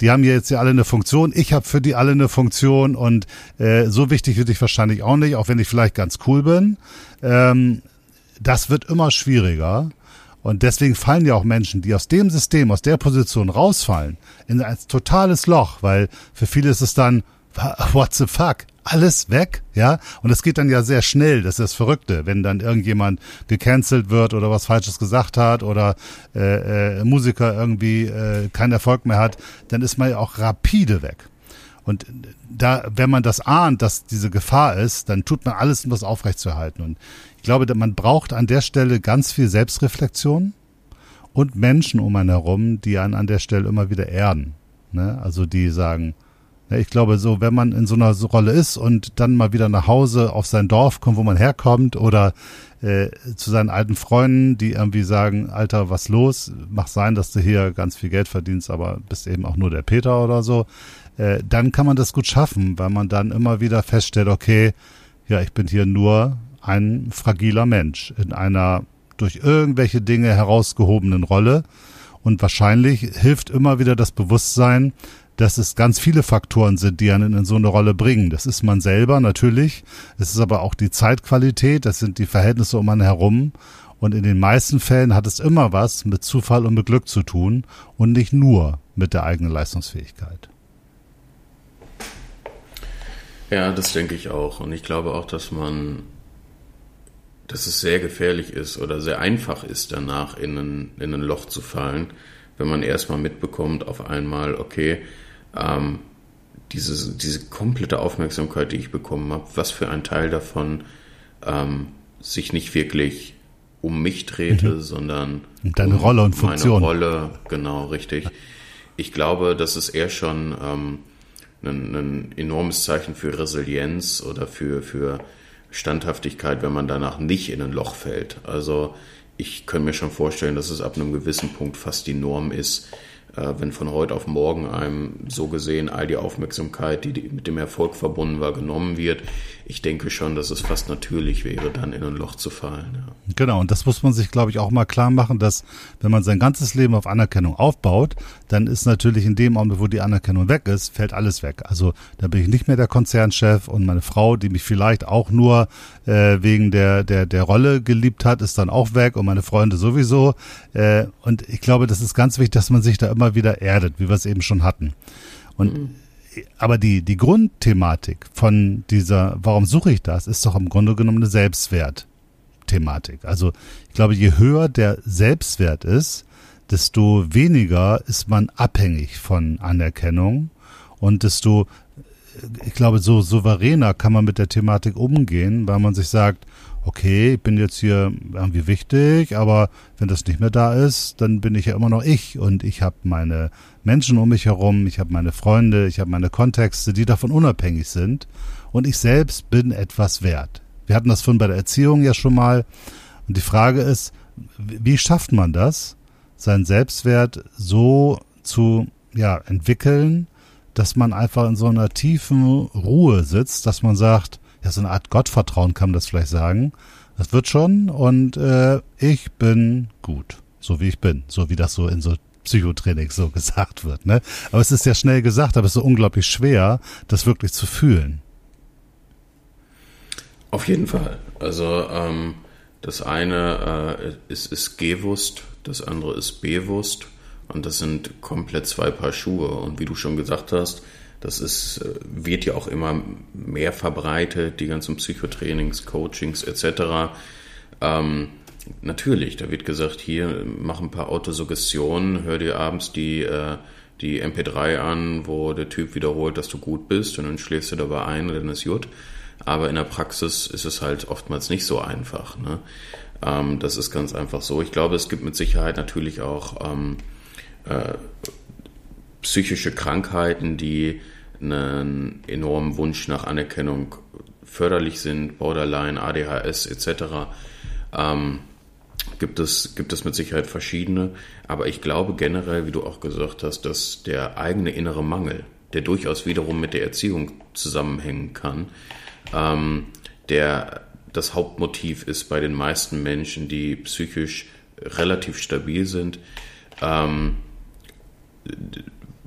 die haben jetzt ja alle eine Funktion, ich habe für die alle eine Funktion und äh, so wichtig würde ich wahrscheinlich auch nicht, auch wenn ich vielleicht ganz cool bin. Ähm, das wird immer schwieriger. Und deswegen fallen ja auch Menschen, die aus dem System, aus der Position rausfallen, in ein totales Loch, weil für viele ist es dann, what the fuck? alles weg, ja. Und es geht dann ja sehr schnell, das ist das Verrückte, wenn dann irgendjemand gecancelt wird oder was Falsches gesagt hat oder äh, äh, Musiker irgendwie äh, keinen Erfolg mehr hat, dann ist man ja auch rapide weg. Und da, wenn man das ahnt, dass diese Gefahr ist, dann tut man alles, um das aufrechtzuerhalten. Und ich glaube, man braucht an der Stelle ganz viel Selbstreflexion und Menschen um einen herum, die einen an der Stelle immer wieder erden. Ne? Also die sagen, ich glaube, so, wenn man in so einer Rolle ist und dann mal wieder nach Hause auf sein Dorf kommt, wo man herkommt oder äh, zu seinen alten Freunden, die irgendwie sagen, Alter, was los? Mach sein, dass du hier ganz viel Geld verdienst, aber bist eben auch nur der Peter oder so. Äh, dann kann man das gut schaffen, weil man dann immer wieder feststellt, okay, ja, ich bin hier nur ein fragiler Mensch in einer durch irgendwelche Dinge herausgehobenen Rolle. Und wahrscheinlich hilft immer wieder das Bewusstsein, dass es ganz viele Faktoren sind, die einen in so eine Rolle bringen. Das ist man selber natürlich. Es ist aber auch die Zeitqualität, das sind die Verhältnisse um einen herum. Und in den meisten Fällen hat es immer was mit Zufall und mit Glück zu tun und nicht nur mit der eigenen Leistungsfähigkeit. Ja, das denke ich auch. Und ich glaube auch, dass man, dass es sehr gefährlich ist oder sehr einfach ist, danach in ein, in ein Loch zu fallen, wenn man erstmal mitbekommt, auf einmal, okay, ähm, diese, diese komplette Aufmerksamkeit, die ich bekommen habe, was für ein Teil davon ähm, sich nicht wirklich um mich drehte, mhm. sondern deine um Rolle und Funktion. Meine Rolle, genau, richtig. Ich glaube, das ist eher schon ähm, ein, ein enormes Zeichen für Resilienz oder für, für Standhaftigkeit, wenn man danach nicht in ein Loch fällt. Also ich kann mir schon vorstellen, dass es ab einem gewissen Punkt fast die Norm ist, wenn von heute auf morgen einem so gesehen all die Aufmerksamkeit, die mit dem Erfolg verbunden war, genommen wird. Ich denke schon, dass es fast natürlich wäre, dann in ein Loch zu fallen. Ja. Genau, und das muss man sich, glaube ich, auch mal klar machen, dass wenn man sein ganzes Leben auf Anerkennung aufbaut, dann ist natürlich in dem Augenblick, wo die Anerkennung weg ist, fällt alles weg. Also da bin ich nicht mehr der Konzernchef und meine Frau, die mich vielleicht auch nur äh, wegen der, der, der Rolle geliebt hat, ist dann auch weg und meine Freunde sowieso. Äh, und ich glaube, das ist ganz wichtig, dass man sich da immer wieder erdet, wie wir es eben schon hatten. Und mhm aber die, die Grundthematik von dieser, warum suche ich das, ist doch im Grunde genommen eine Selbstwertthematik. Also ich glaube, je höher der Selbstwert ist, desto weniger ist man abhängig von Anerkennung und desto, ich glaube, so souveräner kann man mit der Thematik umgehen, weil man sich sagt, okay, ich bin jetzt hier irgendwie wichtig, aber wenn das nicht mehr da ist, dann bin ich ja immer noch ich und ich habe meine Menschen um mich herum, ich habe meine Freunde, ich habe meine Kontexte, die davon unabhängig sind und ich selbst bin etwas wert. Wir hatten das vorhin bei der Erziehung ja schon mal. Und die Frage ist, wie schafft man das, seinen Selbstwert so zu ja, entwickeln, dass man einfach in so einer tiefen Ruhe sitzt, dass man sagt, ja, so eine Art Gottvertrauen kann man das vielleicht sagen. Das wird schon und äh, ich bin gut, so wie ich bin, so wie das so in so Psychotraining so gesagt wird. Ne? Aber es ist ja schnell gesagt, aber es ist so unglaublich schwer, das wirklich zu fühlen. Auf jeden Fall. Also ähm, das eine äh, ist, ist gewusst, das andere ist bewusst und das sind komplett zwei Paar Schuhe. Und wie du schon gesagt hast, das ist, äh, wird ja auch immer mehr verbreitet, die ganzen Psychotrainings, Coachings etc. Ähm, natürlich, da wird gesagt, hier mach ein paar Autosuggestionen, hör dir abends die, äh, die MP3 an, wo der Typ wiederholt, dass du gut bist und dann schläfst du dabei ein und dann ist gut. Aber in der Praxis ist es halt oftmals nicht so einfach. Ne? Ähm, das ist ganz einfach so. Ich glaube, es gibt mit Sicherheit natürlich auch ähm, äh, psychische Krankheiten, die einen enormen Wunsch nach Anerkennung förderlich sind, Borderline, ADHS etc. Ähm, gibt es, gibt es mit Sicherheit verschiedene. Aber ich glaube generell, wie du auch gesagt hast, dass der eigene innere Mangel, der durchaus wiederum mit der Erziehung zusammenhängen kann, ähm, der das Hauptmotiv ist bei den meisten Menschen, die psychisch relativ stabil sind, ähm,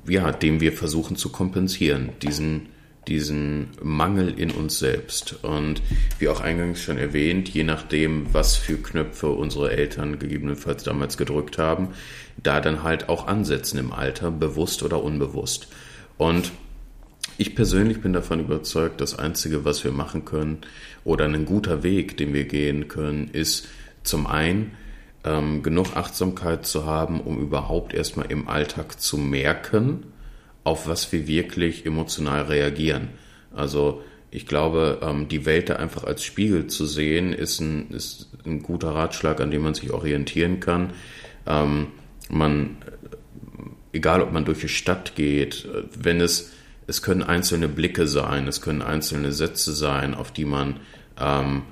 ja, dem wir versuchen zu kompensieren, diesen, diesen Mangel in uns selbst. Und wie auch eingangs schon erwähnt, je nachdem, was für Knöpfe unsere Eltern gegebenenfalls damals gedrückt haben, da dann halt auch ansetzen im Alter, bewusst oder unbewusst. Und ich persönlich bin davon überzeugt, das Einzige, was wir machen können oder ein guter Weg, den wir gehen können, ist zum einen ähm, genug Achtsamkeit zu haben, um überhaupt erstmal im Alltag zu merken, auf was wir wirklich emotional reagieren. Also ich glaube, ähm, die Welt da einfach als Spiegel zu sehen, ist ein, ist ein guter Ratschlag, an dem man sich orientieren kann. Ähm, man, egal ob man durch die Stadt geht, wenn es es können einzelne Blicke sein, es können einzelne Sätze sein, auf die man ähm,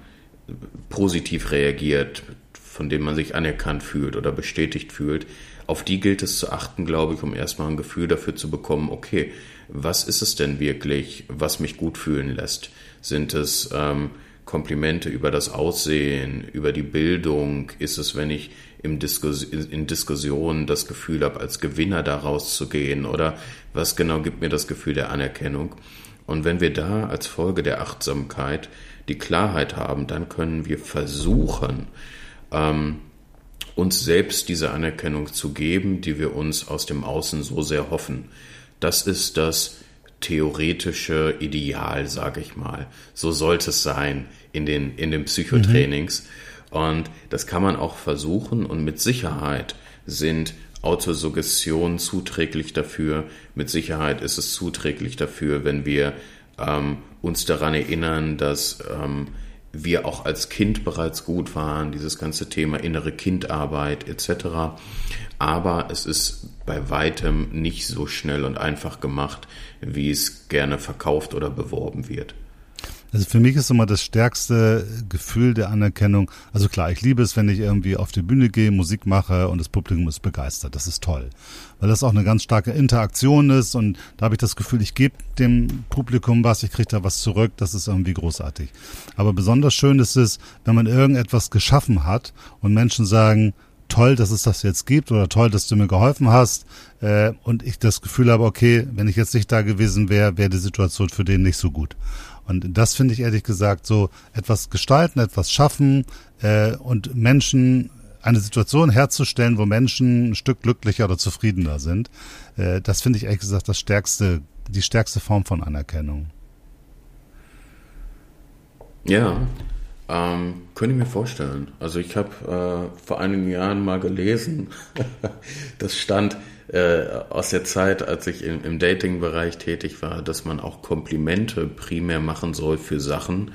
positiv reagiert, von denen man sich anerkannt fühlt oder bestätigt fühlt. Auf die gilt es zu achten, glaube ich, um erstmal ein Gefühl dafür zu bekommen, okay, was ist es denn wirklich, was mich gut fühlen lässt? Sind es ähm, Komplimente über das Aussehen, über die Bildung? Ist es, wenn ich im Diskus in Diskussionen das Gefühl habe, als Gewinner daraus zu gehen? Oder was genau gibt mir das Gefühl der Anerkennung? Und wenn wir da als Folge der Achtsamkeit die Klarheit haben, dann können wir versuchen, ähm, uns selbst diese Anerkennung zu geben, die wir uns aus dem Außen so sehr hoffen. Das ist das theoretische Ideal, sage ich mal. So sollte es sein in den, in den Psychotrainings. Mhm. Und das kann man auch versuchen und mit Sicherheit sind Autosuggestionen zuträglich dafür. Mit Sicherheit ist es zuträglich dafür, wenn wir ähm, uns daran erinnern, dass ähm, wir auch als Kind bereits gut waren, dieses ganze Thema innere Kindarbeit etc. Aber es ist bei weitem nicht so schnell und einfach gemacht, wie es gerne verkauft oder beworben wird. Also für mich ist immer das stärkste Gefühl der Anerkennung. Also klar, ich liebe es, wenn ich irgendwie auf die Bühne gehe, Musik mache und das Publikum ist begeistert. Das ist toll. Weil das auch eine ganz starke Interaktion ist und da habe ich das Gefühl, ich gebe dem Publikum was, ich kriege da was zurück. Das ist irgendwie großartig. Aber besonders schön ist es, wenn man irgendetwas geschaffen hat und Menschen sagen, toll, dass es das jetzt gibt oder toll, dass du mir geholfen hast äh, und ich das Gefühl habe, okay, wenn ich jetzt nicht da gewesen wäre, wäre die Situation für den nicht so gut. Und das finde ich ehrlich gesagt so etwas gestalten, etwas schaffen äh, und Menschen eine Situation herzustellen, wo Menschen ein Stück glücklicher oder zufriedener sind. Äh, das finde ich ehrlich gesagt das stärkste, die stärkste Form von Anerkennung. Ja, ähm, könnte ich mir vorstellen. Also ich habe äh, vor einigen Jahren mal gelesen, das stand, äh, aus der Zeit, als ich im, im Dating-Bereich tätig war, dass man auch Komplimente primär machen soll für Sachen,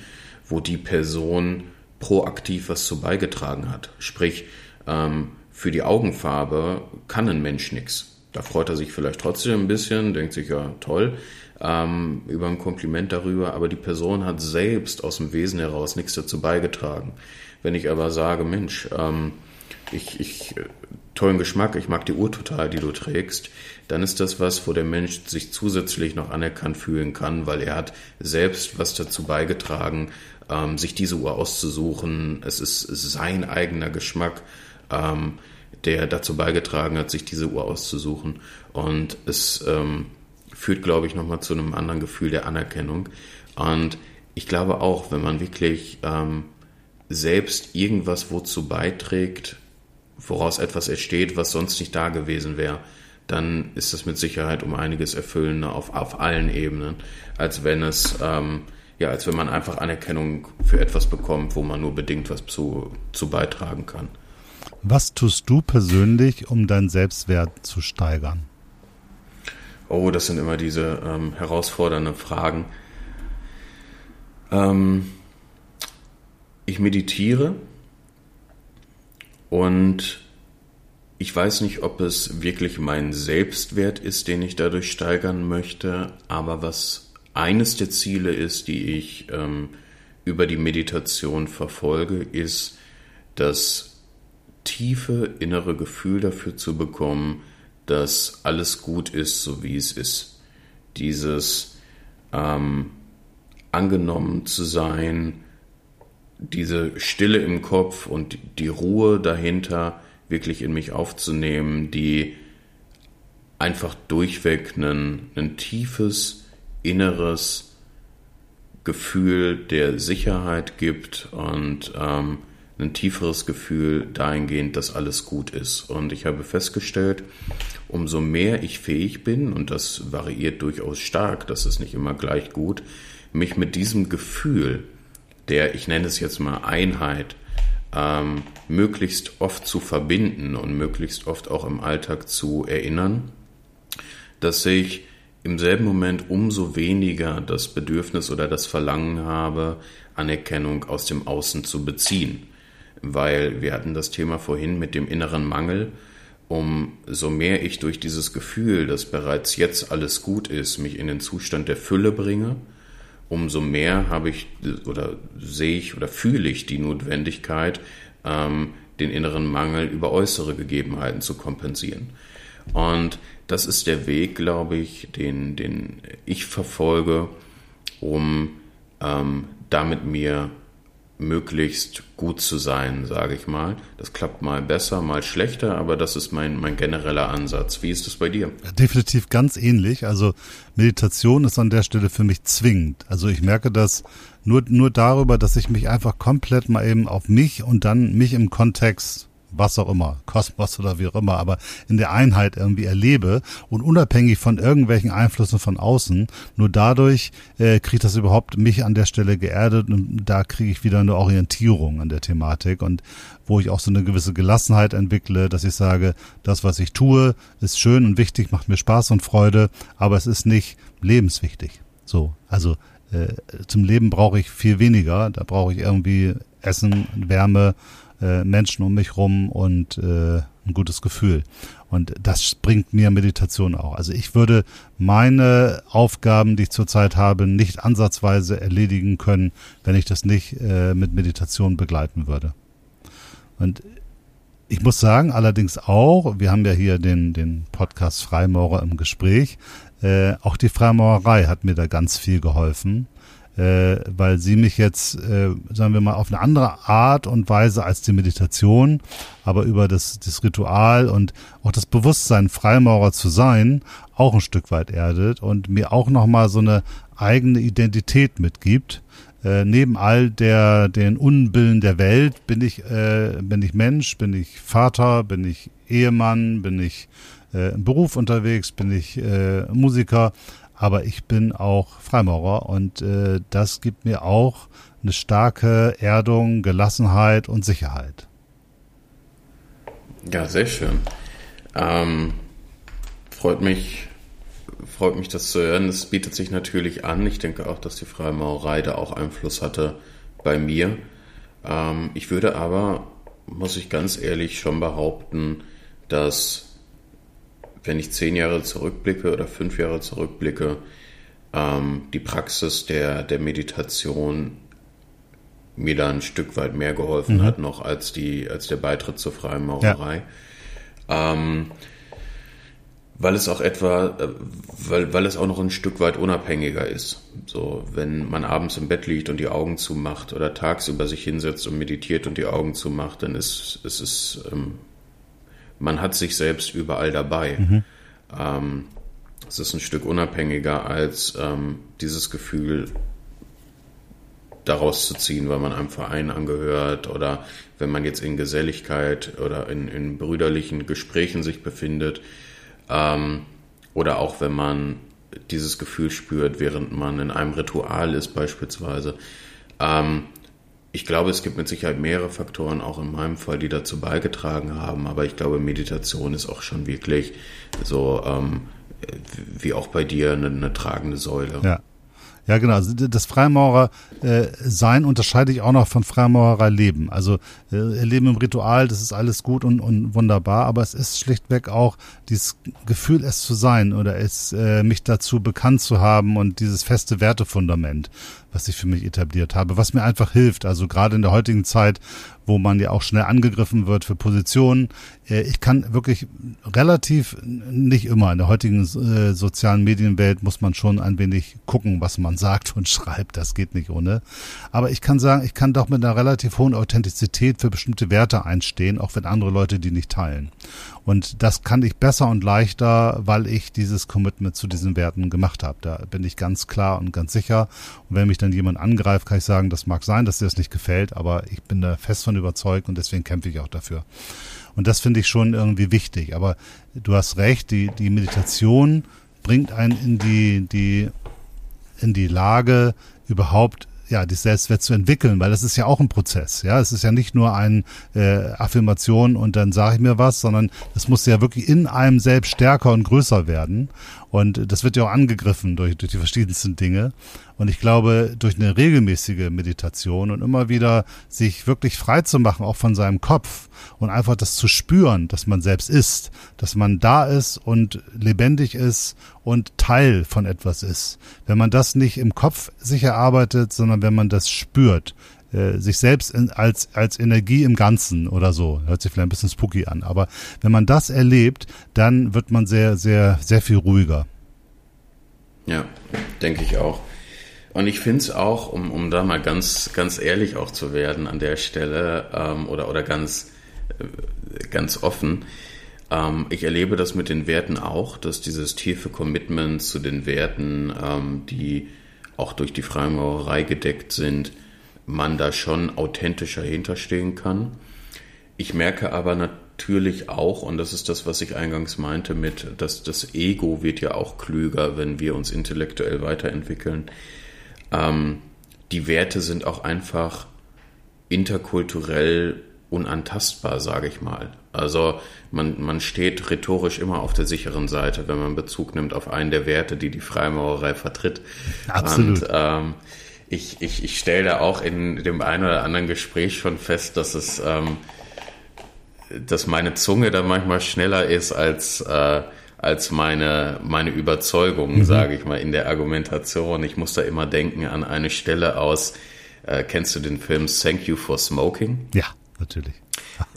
wo die Person proaktiv was zu beigetragen hat. Sprich, ähm, für die Augenfarbe kann ein Mensch nichts. Da freut er sich vielleicht trotzdem ein bisschen, denkt sich, ja, toll, ähm, über ein Kompliment darüber, aber die Person hat selbst aus dem Wesen heraus nichts dazu beigetragen. Wenn ich aber sage, Mensch, ähm, ich, ich, tollen Geschmack, ich mag die Uhr total, die du trägst, dann ist das was, wo der Mensch sich zusätzlich noch anerkannt fühlen kann, weil er hat selbst was dazu beigetragen, ähm, sich diese Uhr auszusuchen. Es ist sein eigener Geschmack, ähm, der dazu beigetragen hat, sich diese Uhr auszusuchen. Und es ähm, führt, glaube ich, nochmal zu einem anderen Gefühl der Anerkennung. Und ich glaube auch, wenn man wirklich ähm, selbst irgendwas wozu beiträgt, woraus etwas entsteht, was sonst nicht da gewesen wäre, dann ist das mit Sicherheit um einiges erfüllender auf, auf allen Ebenen, als wenn es ähm, ja, als wenn man einfach Anerkennung für etwas bekommt, wo man nur bedingt was zu, zu beitragen kann. Was tust du persönlich, um deinen Selbstwert zu steigern? Oh, das sind immer diese ähm, herausfordernden Fragen. Ähm, ich meditiere und ich weiß nicht, ob es wirklich mein Selbstwert ist, den ich dadurch steigern möchte, aber was eines der Ziele ist, die ich ähm, über die Meditation verfolge, ist das tiefe innere Gefühl dafür zu bekommen, dass alles gut ist, so wie es ist. Dieses ähm, angenommen zu sein, diese Stille im Kopf und die Ruhe dahinter wirklich in mich aufzunehmen, die einfach durchweg ein, ein tiefes, inneres Gefühl der Sicherheit gibt und ähm, ein tieferes Gefühl dahingehend, dass alles gut ist. Und ich habe festgestellt, umso mehr ich fähig bin, und das variiert durchaus stark, das ist nicht immer gleich gut, mich mit diesem Gefühl der, ich nenne es jetzt mal Einheit, ähm, möglichst oft zu verbinden und möglichst oft auch im Alltag zu erinnern, dass ich im selben Moment umso weniger das Bedürfnis oder das Verlangen habe, Anerkennung aus dem Außen zu beziehen. Weil wir hatten das Thema vorhin mit dem inneren Mangel. Umso mehr ich durch dieses Gefühl, dass bereits jetzt alles gut ist, mich in den Zustand der Fülle bringe, umso mehr habe ich oder sehe ich oder fühle ich die Notwendigkeit, ähm, den inneren Mangel über äußere Gegebenheiten zu kompensieren. Und das ist der Weg, glaube ich, den, den ich verfolge, um ähm, damit mir möglichst gut zu sein, sage ich mal. Das klappt mal besser, mal schlechter, aber das ist mein, mein genereller Ansatz. Wie ist es bei dir? Definitiv ganz ähnlich. Also Meditation ist an der Stelle für mich zwingend. Also ich merke das nur, nur darüber, dass ich mich einfach komplett mal eben auf mich und dann mich im Kontext was auch immer, Kosmos oder wie auch immer, aber in der Einheit irgendwie erlebe und unabhängig von irgendwelchen Einflüssen von außen, nur dadurch äh, kriegt das überhaupt mich an der Stelle geerdet und da kriege ich wieder eine Orientierung an der Thematik und wo ich auch so eine gewisse Gelassenheit entwickle, dass ich sage, das, was ich tue, ist schön und wichtig, macht mir Spaß und Freude, aber es ist nicht lebenswichtig. So, also äh, zum Leben brauche ich viel weniger, da brauche ich irgendwie Essen, Wärme, äh, Menschen um mich rum und äh, ein gutes Gefühl. Und das bringt mir Meditation auch. Also ich würde meine Aufgaben, die ich zurzeit habe, nicht ansatzweise erledigen können, wenn ich das nicht äh, mit Meditation begleiten würde. Und ich muss sagen, allerdings auch, wir haben ja hier den, den Podcast Freimaurer im Gespräch, äh, auch die Freimaurerei hat mir da ganz viel geholfen äh, weil sie mich jetzt, äh, sagen wir mal, auf eine andere Art und Weise als die Meditation, aber über das, das Ritual und auch das Bewusstsein, Freimaurer zu sein, auch ein Stück weit erdet und mir auch nochmal so eine eigene Identität mitgibt. Äh, neben all der den Unbillen der Welt bin ich äh, bin ich Mensch, bin ich Vater, bin ich Ehemann, bin ich äh, im Beruf unterwegs, bin ich äh, Musiker aber ich bin auch Freimaurer und äh, das gibt mir auch eine starke Erdung, Gelassenheit und Sicherheit. Ja, sehr schön. Ähm, freut mich, freut mich, das zu hören. Es bietet sich natürlich an. Ich denke auch, dass die Freimaurerei da auch Einfluss hatte bei mir. Ähm, ich würde aber, muss ich ganz ehrlich schon behaupten, dass wenn ich zehn Jahre zurückblicke oder fünf Jahre zurückblicke, ähm, die Praxis der, der Meditation mir da ein Stück weit mehr geholfen mhm. hat, noch als, die, als der Beitritt zur Freimaurerei. Ja. Ähm, weil es auch etwa, äh, weil, weil es auch noch ein Stück weit unabhängiger ist. So, wenn man abends im Bett liegt und die Augen zumacht oder tagsüber sich hinsetzt und meditiert und die Augen zumacht, dann ist es ist, ähm, man hat sich selbst überall dabei. Mhm. Ähm, es ist ein Stück unabhängiger als ähm, dieses Gefühl, daraus zu ziehen, weil man einem Verein angehört oder wenn man jetzt in Geselligkeit oder in, in brüderlichen Gesprächen sich befindet ähm, oder auch wenn man dieses Gefühl spürt, während man in einem Ritual ist beispielsweise. Ähm, ich glaube, es gibt mit Sicherheit mehrere Faktoren, auch in meinem Fall, die dazu beigetragen haben, aber ich glaube, Meditation ist auch schon wirklich so, ähm, wie auch bei dir, eine, eine tragende Säule. Ja. Ja, genau. Also das Freimaurer-Sein äh, unterscheide ich auch noch von Freimaurer-Leben. Also äh, Leben im Ritual, das ist alles gut und, und wunderbar, aber es ist schlichtweg auch dieses Gefühl, es zu sein oder es äh, mich dazu bekannt zu haben und dieses feste Wertefundament was ich für mich etabliert habe, was mir einfach hilft. Also gerade in der heutigen Zeit, wo man ja auch schnell angegriffen wird für Positionen. Äh, ich kann wirklich relativ, nicht immer, in der heutigen äh, sozialen Medienwelt muss man schon ein wenig gucken, was man sagt und schreibt. Das geht nicht ohne. Aber ich kann sagen, ich kann doch mit einer relativ hohen Authentizität für bestimmte Werte einstehen, auch wenn andere Leute die nicht teilen. Und das kann ich besser und leichter, weil ich dieses Commitment zu diesen Werten gemacht habe. Da bin ich ganz klar und ganz sicher. Und wenn mich dann jemand angreift, kann ich sagen, das mag sein, dass dir das nicht gefällt, aber ich bin da fest von überzeugt und deswegen kämpfe ich auch dafür. Und das finde ich schon irgendwie wichtig. Aber du hast recht, die, die Meditation bringt einen in die, die, in die Lage, überhaupt ja, die Selbstwert zu entwickeln, weil das ist ja auch ein Prozess. Ja, es ist ja nicht nur ein äh, Affirmation und dann sage ich mir was, sondern es muss ja wirklich in einem selbst stärker und größer werden. Und das wird ja auch angegriffen durch, durch die verschiedensten Dinge. Und ich glaube, durch eine regelmäßige Meditation und immer wieder sich wirklich frei zu machen, auch von seinem Kopf und einfach das zu spüren, dass man selbst ist, dass man da ist und lebendig ist und Teil von etwas ist. Wenn man das nicht im Kopf sich erarbeitet, sondern wenn man das spürt, äh, sich selbst in, als, als Energie im Ganzen oder so. Hört sich vielleicht ein bisschen spooky an. Aber wenn man das erlebt, dann wird man sehr, sehr, sehr viel ruhiger. Ja, denke ich auch. Und ich finde es auch, um, um da mal ganz, ganz ehrlich auch zu werden an der Stelle ähm, oder, oder ganz, äh, ganz offen, ähm, ich erlebe das mit den Werten auch, dass dieses tiefe Commitment zu den Werten, ähm, die auch durch die Freimaurerei gedeckt sind, man da schon authentischer hinterstehen kann. Ich merke aber natürlich auch, und das ist das, was ich eingangs meinte, mit, dass das Ego wird ja auch klüger, wenn wir uns intellektuell weiterentwickeln. Ähm, die Werte sind auch einfach interkulturell unantastbar, sage ich mal. Also man, man steht rhetorisch immer auf der sicheren Seite, wenn man Bezug nimmt auf einen der Werte, die die Freimaurerei vertritt. Absolut. Und, ähm, ich, ich, ich stelle da auch in dem einen oder anderen Gespräch schon fest, dass es, ähm, dass meine Zunge da manchmal schneller ist als, äh, als meine, meine Überzeugung, mhm. sage ich mal, in der Argumentation. Ich muss da immer denken an eine Stelle aus, äh, kennst du den Film Thank You for Smoking? Ja, natürlich.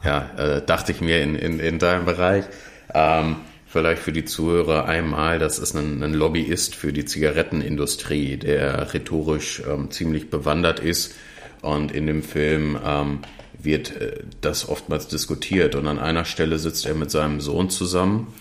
ja, äh, dachte ich mir in, in, in deinem Bereich. Ähm, vielleicht für die Zuhörer einmal, das ist ein, ein Lobbyist für die Zigarettenindustrie, der rhetorisch ähm, ziemlich bewandert ist. Und in dem Film ähm, wird äh, das oftmals diskutiert. Und an einer Stelle sitzt er mit seinem Sohn zusammen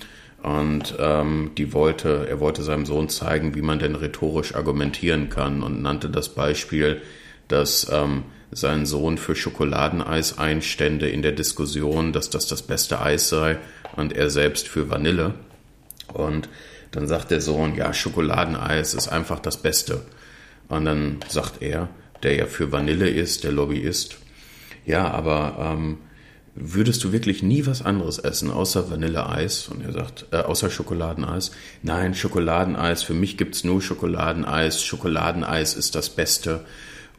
und ähm, die wollte, er wollte seinem Sohn zeigen, wie man denn rhetorisch argumentieren kann und nannte das Beispiel, dass ähm, sein Sohn für Schokoladeneis einstände in der Diskussion, dass das das beste Eis sei und er selbst für Vanille. Und dann sagt der Sohn, ja, Schokoladeneis ist einfach das Beste. Und dann sagt er, der ja für Vanille ist, der Lobbyist, ja, aber ähm, würdest du wirklich nie was anderes essen außer Vanilleeis? Und er sagt, äh, außer Schokoladeneis. Nein, Schokoladeneis, für mich gibt's nur Schokoladeneis. Schokoladeneis ist das Beste.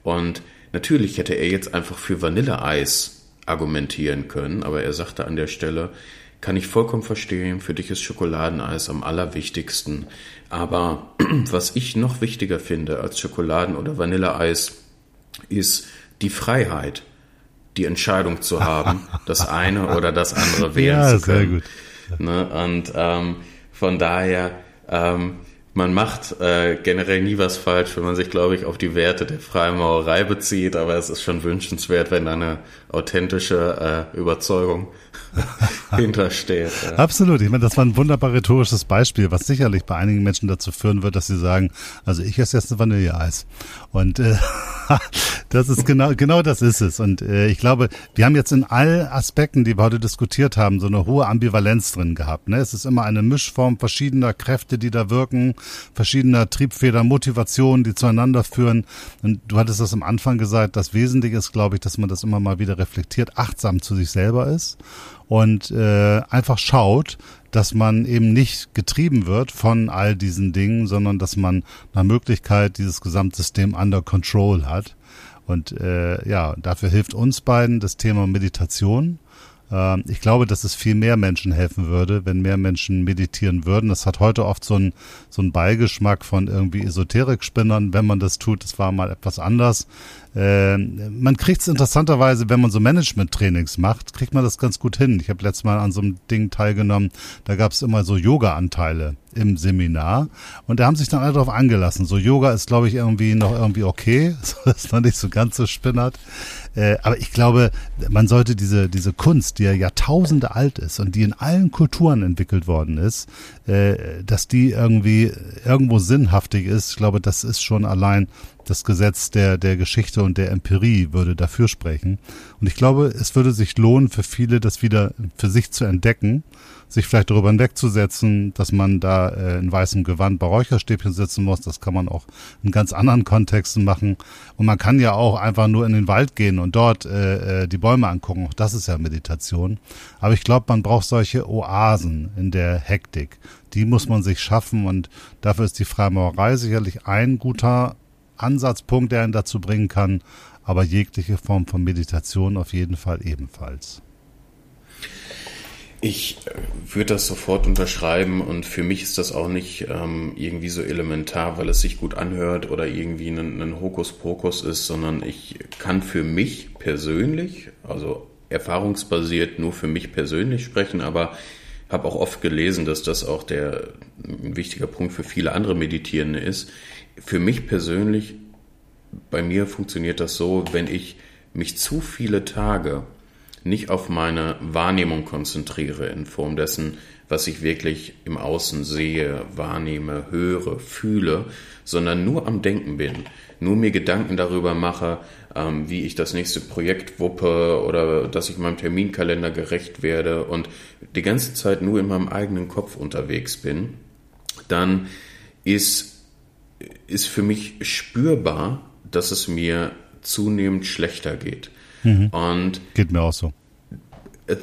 Und natürlich hätte er jetzt einfach für Vanilleeis argumentieren können, aber er sagte an der Stelle, kann ich vollkommen verstehen. Für dich ist Schokoladeneis am allerwichtigsten. Aber was ich noch wichtiger finde als Schokoladen- oder Vanilleeis, ist die Freiheit, die Entscheidung zu haben, das eine oder das andere wählen ja, zu können. Sehr gut. Ne? Und ähm, von daher ähm, man macht äh, generell nie was falsch, wenn man sich, glaube ich, auf die Werte der Freimaurerei bezieht, aber es ist schon wünschenswert, wenn eine authentische äh, Überzeugung hintersteht. Ja. Absolut. Ich meine, das war ein wunderbar rhetorisches Beispiel, was sicherlich bei einigen Menschen dazu führen wird, dass sie sagen, also ich esse jetzt ein Vanilleeis. Und äh, das ist genau, genau das ist es. Und äh, ich glaube, wir haben jetzt in allen Aspekten, die wir heute diskutiert haben, so eine hohe Ambivalenz drin gehabt. Ne? Es ist immer eine Mischform verschiedener Kräfte, die da wirken, verschiedener Triebfeder, Motivationen, die zueinander führen. Und du hattest das am Anfang gesagt, das Wesentliche ist, glaube ich, dass man das immer mal wieder reflektiert, achtsam zu sich selber ist und äh, einfach schaut, dass man eben nicht getrieben wird von all diesen Dingen, sondern dass man nach Möglichkeit dieses Gesamtsystem under control hat. Und äh, ja, dafür hilft uns beiden das Thema Meditation. Äh, ich glaube, dass es viel mehr Menschen helfen würde, wenn mehr Menschen meditieren würden. Das hat heute oft so einen so einen Beigeschmack von irgendwie Esoterik-Spinnern, wenn man das tut. Das war mal etwas anders. Äh, man kriegt es interessanterweise, wenn man so Management-Trainings macht, kriegt man das ganz gut hin. Ich habe letztes Mal an so einem Ding teilgenommen, da gab es immer so Yoga-Anteile im Seminar und da haben sich dann alle darauf angelassen. So Yoga ist, glaube ich, irgendwie noch irgendwie okay, das ist noch nicht so ganz so spinnert. Äh, aber ich glaube, man sollte diese, diese Kunst, die ja Jahrtausende alt ist und die in allen Kulturen entwickelt worden ist, äh, dass die irgendwie irgendwo sinnhaftig ist. Ich glaube, das ist schon allein das Gesetz der, der Geschichte und der Empirie würde dafür sprechen. Und ich glaube, es würde sich lohnen für viele, das wieder für sich zu entdecken, sich vielleicht darüber hinwegzusetzen, dass man da äh, in weißem Gewand bei Räucherstäbchen sitzen muss. Das kann man auch in ganz anderen Kontexten machen. Und man kann ja auch einfach nur in den Wald gehen und dort äh, äh die Bäume angucken. Auch das ist ja Meditation. Aber ich glaube, man braucht solche Oasen in der Hektik. Die muss man sich schaffen und dafür ist die Freimaurerei sicherlich ein guter Ansatzpunkt, der einen dazu bringen kann, aber jegliche Form von Meditation auf jeden Fall ebenfalls. Ich äh, würde das sofort unterschreiben und für mich ist das auch nicht ähm, irgendwie so elementar, weil es sich gut anhört oder irgendwie ein, ein Hokuspokus ist, sondern ich kann für mich persönlich, also erfahrungsbasiert nur für mich persönlich sprechen, aber habe auch oft gelesen, dass das auch der ein wichtiger Punkt für viele andere Meditierende ist. Für mich persönlich, bei mir funktioniert das so, wenn ich mich zu viele Tage nicht auf meine Wahrnehmung konzentriere in Form dessen, was ich wirklich im Außen sehe, wahrnehme, höre, fühle, sondern nur am Denken bin, nur mir Gedanken darüber mache, ähm, wie ich das nächste Projekt wuppe oder dass ich meinem Terminkalender gerecht werde und die ganze Zeit nur in meinem eigenen Kopf unterwegs bin, dann ist ist für mich spürbar, dass es mir zunehmend schlechter geht. Mhm. Und geht mir auch so.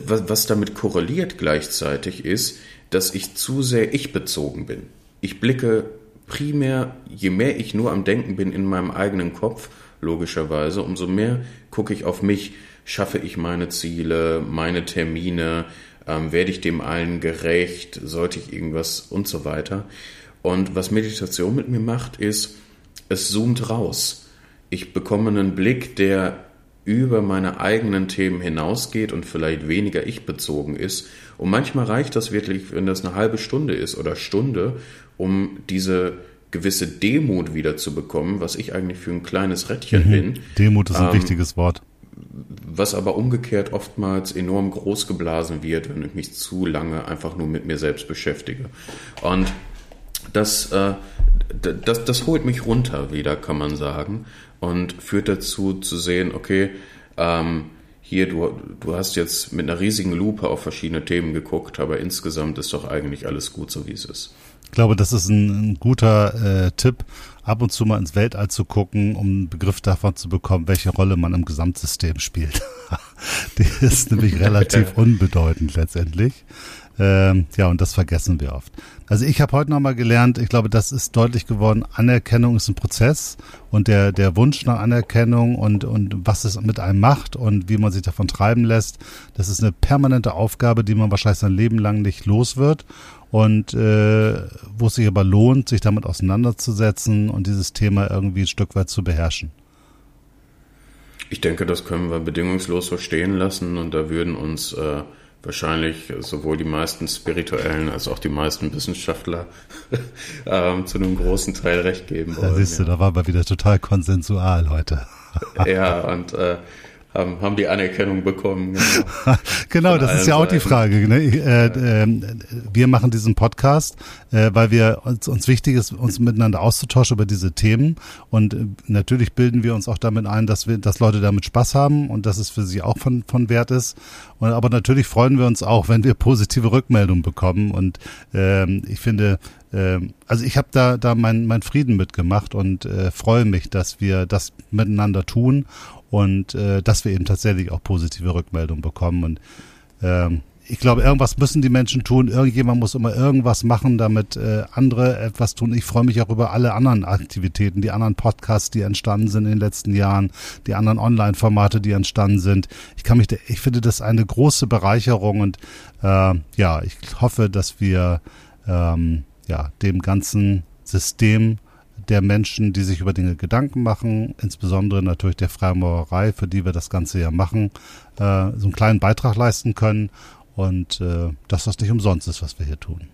Was, was damit korreliert gleichzeitig ist, dass ich zu sehr ich bezogen bin. Ich blicke primär, je mehr ich nur am Denken bin in meinem eigenen Kopf, logischerweise, umso mehr gucke ich auf mich, schaffe ich meine Ziele, meine Termine, ähm, werde ich dem allen gerecht, sollte ich irgendwas und so weiter. Und was Meditation mit mir macht, ist, es zoomt raus. Ich bekomme einen Blick, der über meine eigenen Themen hinausgeht und vielleicht weniger ich bezogen ist. Und manchmal reicht das wirklich, wenn das eine halbe Stunde ist oder Stunde, um diese gewisse Demut wieder zu bekommen, was ich eigentlich für ein kleines Rädchen mhm. bin. Demut ist ein ähm, wichtiges Wort. Was aber umgekehrt oftmals enorm groß geblasen wird, wenn ich mich zu lange einfach nur mit mir selbst beschäftige. Und das, äh, das, das holt mich runter wieder, kann man sagen, und führt dazu zu sehen, okay, ähm, hier, du, du hast jetzt mit einer riesigen Lupe auf verschiedene Themen geguckt, aber insgesamt ist doch eigentlich alles gut, so wie es ist. Ich glaube, das ist ein, ein guter äh, Tipp, ab und zu mal ins Weltall zu gucken, um einen Begriff davon zu bekommen, welche Rolle man im Gesamtsystem spielt. Die ist nämlich relativ unbedeutend letztendlich. Ähm, ja, und das vergessen wir oft. Also ich habe heute nochmal gelernt, ich glaube, das ist deutlich geworden, Anerkennung ist ein Prozess und der, der Wunsch nach Anerkennung und, und was es mit einem macht und wie man sich davon treiben lässt, das ist eine permanente Aufgabe, die man wahrscheinlich sein Leben lang nicht los wird und äh, wo es sich aber lohnt, sich damit auseinanderzusetzen und dieses Thema irgendwie ein Stück weit zu beherrschen. Ich denke, das können wir bedingungslos so stehen lassen und da würden uns äh, wahrscheinlich sowohl die meisten Spirituellen als auch die meisten Wissenschaftler ähm, zu einem großen Teil recht geben wollen. Da siehst du, ja. da war wir wieder total konsensual heute. ja, und äh, haben, haben die Anerkennung bekommen. Genau, genau das ist ja auch Seiten. die Frage. Ne? Äh, äh, wir machen diesen Podcast, äh, weil wir uns, uns wichtig ist, uns miteinander auszutauschen über diese Themen. Und äh, natürlich bilden wir uns auch damit ein, dass wir, dass Leute damit Spaß haben und dass es für sie auch von, von Wert ist. Und, aber natürlich freuen wir uns auch, wenn wir positive Rückmeldungen bekommen. Und ähm, ich finde, ähm, also ich habe da da mein mein Frieden mitgemacht und äh, freue mich, dass wir das miteinander tun und äh, dass wir eben tatsächlich auch positive Rückmeldungen bekommen. Und ähm, ich glaube, irgendwas müssen die Menschen tun. Irgendjemand muss immer irgendwas machen, damit äh, andere etwas tun. Ich freue mich auch über alle anderen Aktivitäten, die anderen Podcasts, die entstanden sind in den letzten Jahren, die anderen Online-Formate, die entstanden sind. Ich kann mich, ich finde das eine große Bereicherung und äh, ja, ich hoffe, dass wir ähm, ja dem ganzen System der Menschen, die sich über Dinge Gedanken machen, insbesondere natürlich der Freimaurerei, für die wir das Ganze ja machen, äh, so einen kleinen Beitrag leisten können und äh, dass das nicht umsonst ist, was wir hier tun.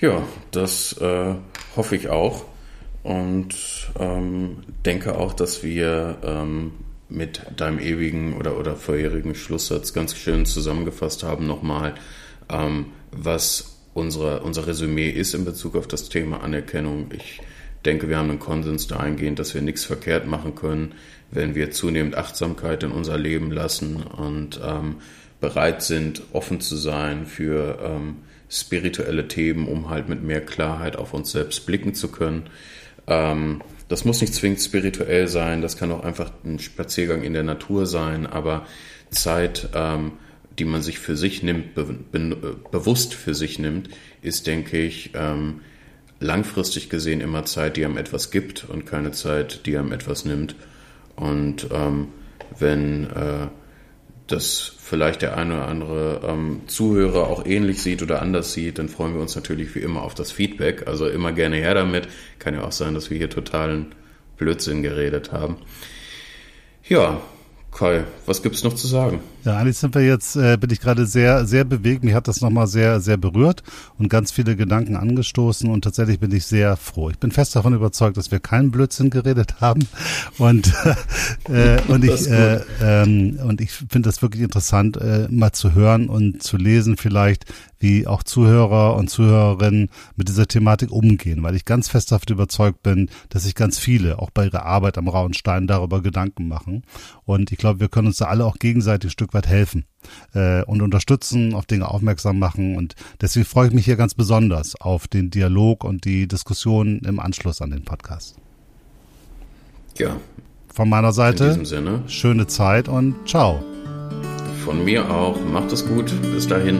Ja, das äh, hoffe ich auch und ähm, denke auch, dass wir ähm, mit deinem ewigen oder, oder vorherigen Schlusssatz ganz schön zusammengefasst haben nochmal, ähm, was unsere, unser Resümee ist in Bezug auf das Thema Anerkennung. Ich denke, wir haben einen Konsens dahingehend, dass wir nichts verkehrt machen können, wenn wir zunehmend Achtsamkeit in unser Leben lassen und ähm, bereit sind, offen zu sein für ähm, spirituelle Themen, um halt mit mehr Klarheit auf uns selbst blicken zu können. Ähm, das muss nicht zwingend spirituell sein, das kann auch einfach ein Spaziergang in der Natur sein, aber Zeit, ähm, die man sich für sich nimmt, be be bewusst für sich nimmt, ist, denke ich, ähm, langfristig gesehen immer Zeit, die einem etwas gibt und keine Zeit, die einem etwas nimmt. Und ähm, wenn äh, das vielleicht der eine oder andere ähm, Zuhörer auch ähnlich sieht oder anders sieht, dann freuen wir uns natürlich wie immer auf das Feedback. Also immer gerne her damit. Kann ja auch sein, dass wir hier totalen Blödsinn geredet haben. Ja, Kai, was gibt's noch zu sagen? Ja, eigentlich sind wir jetzt, äh, bin ich gerade sehr, sehr bewegt. Mich hat das nochmal sehr, sehr berührt und ganz viele Gedanken angestoßen und tatsächlich bin ich sehr froh. Ich bin fest davon überzeugt, dass wir keinen Blödsinn geredet haben und äh, und ich äh, ähm, und ich finde das wirklich interessant, äh, mal zu hören und zu lesen vielleicht, wie auch Zuhörer und Zuhörerinnen mit dieser Thematik umgehen, weil ich ganz fest davon überzeugt bin, dass sich ganz viele auch bei ihrer Arbeit am Rauen Stein darüber Gedanken machen. Und ich glaube, wir können uns da alle auch gegenseitig ein Stück weit helfen äh, und unterstützen, auf Dinge aufmerksam machen. Und deswegen freue ich mich hier ganz besonders auf den Dialog und die Diskussion im Anschluss an den Podcast. Ja. Von meiner Seite. In diesem Sinne. Schöne Zeit und ciao. Von mir auch. Macht es gut. Bis dahin.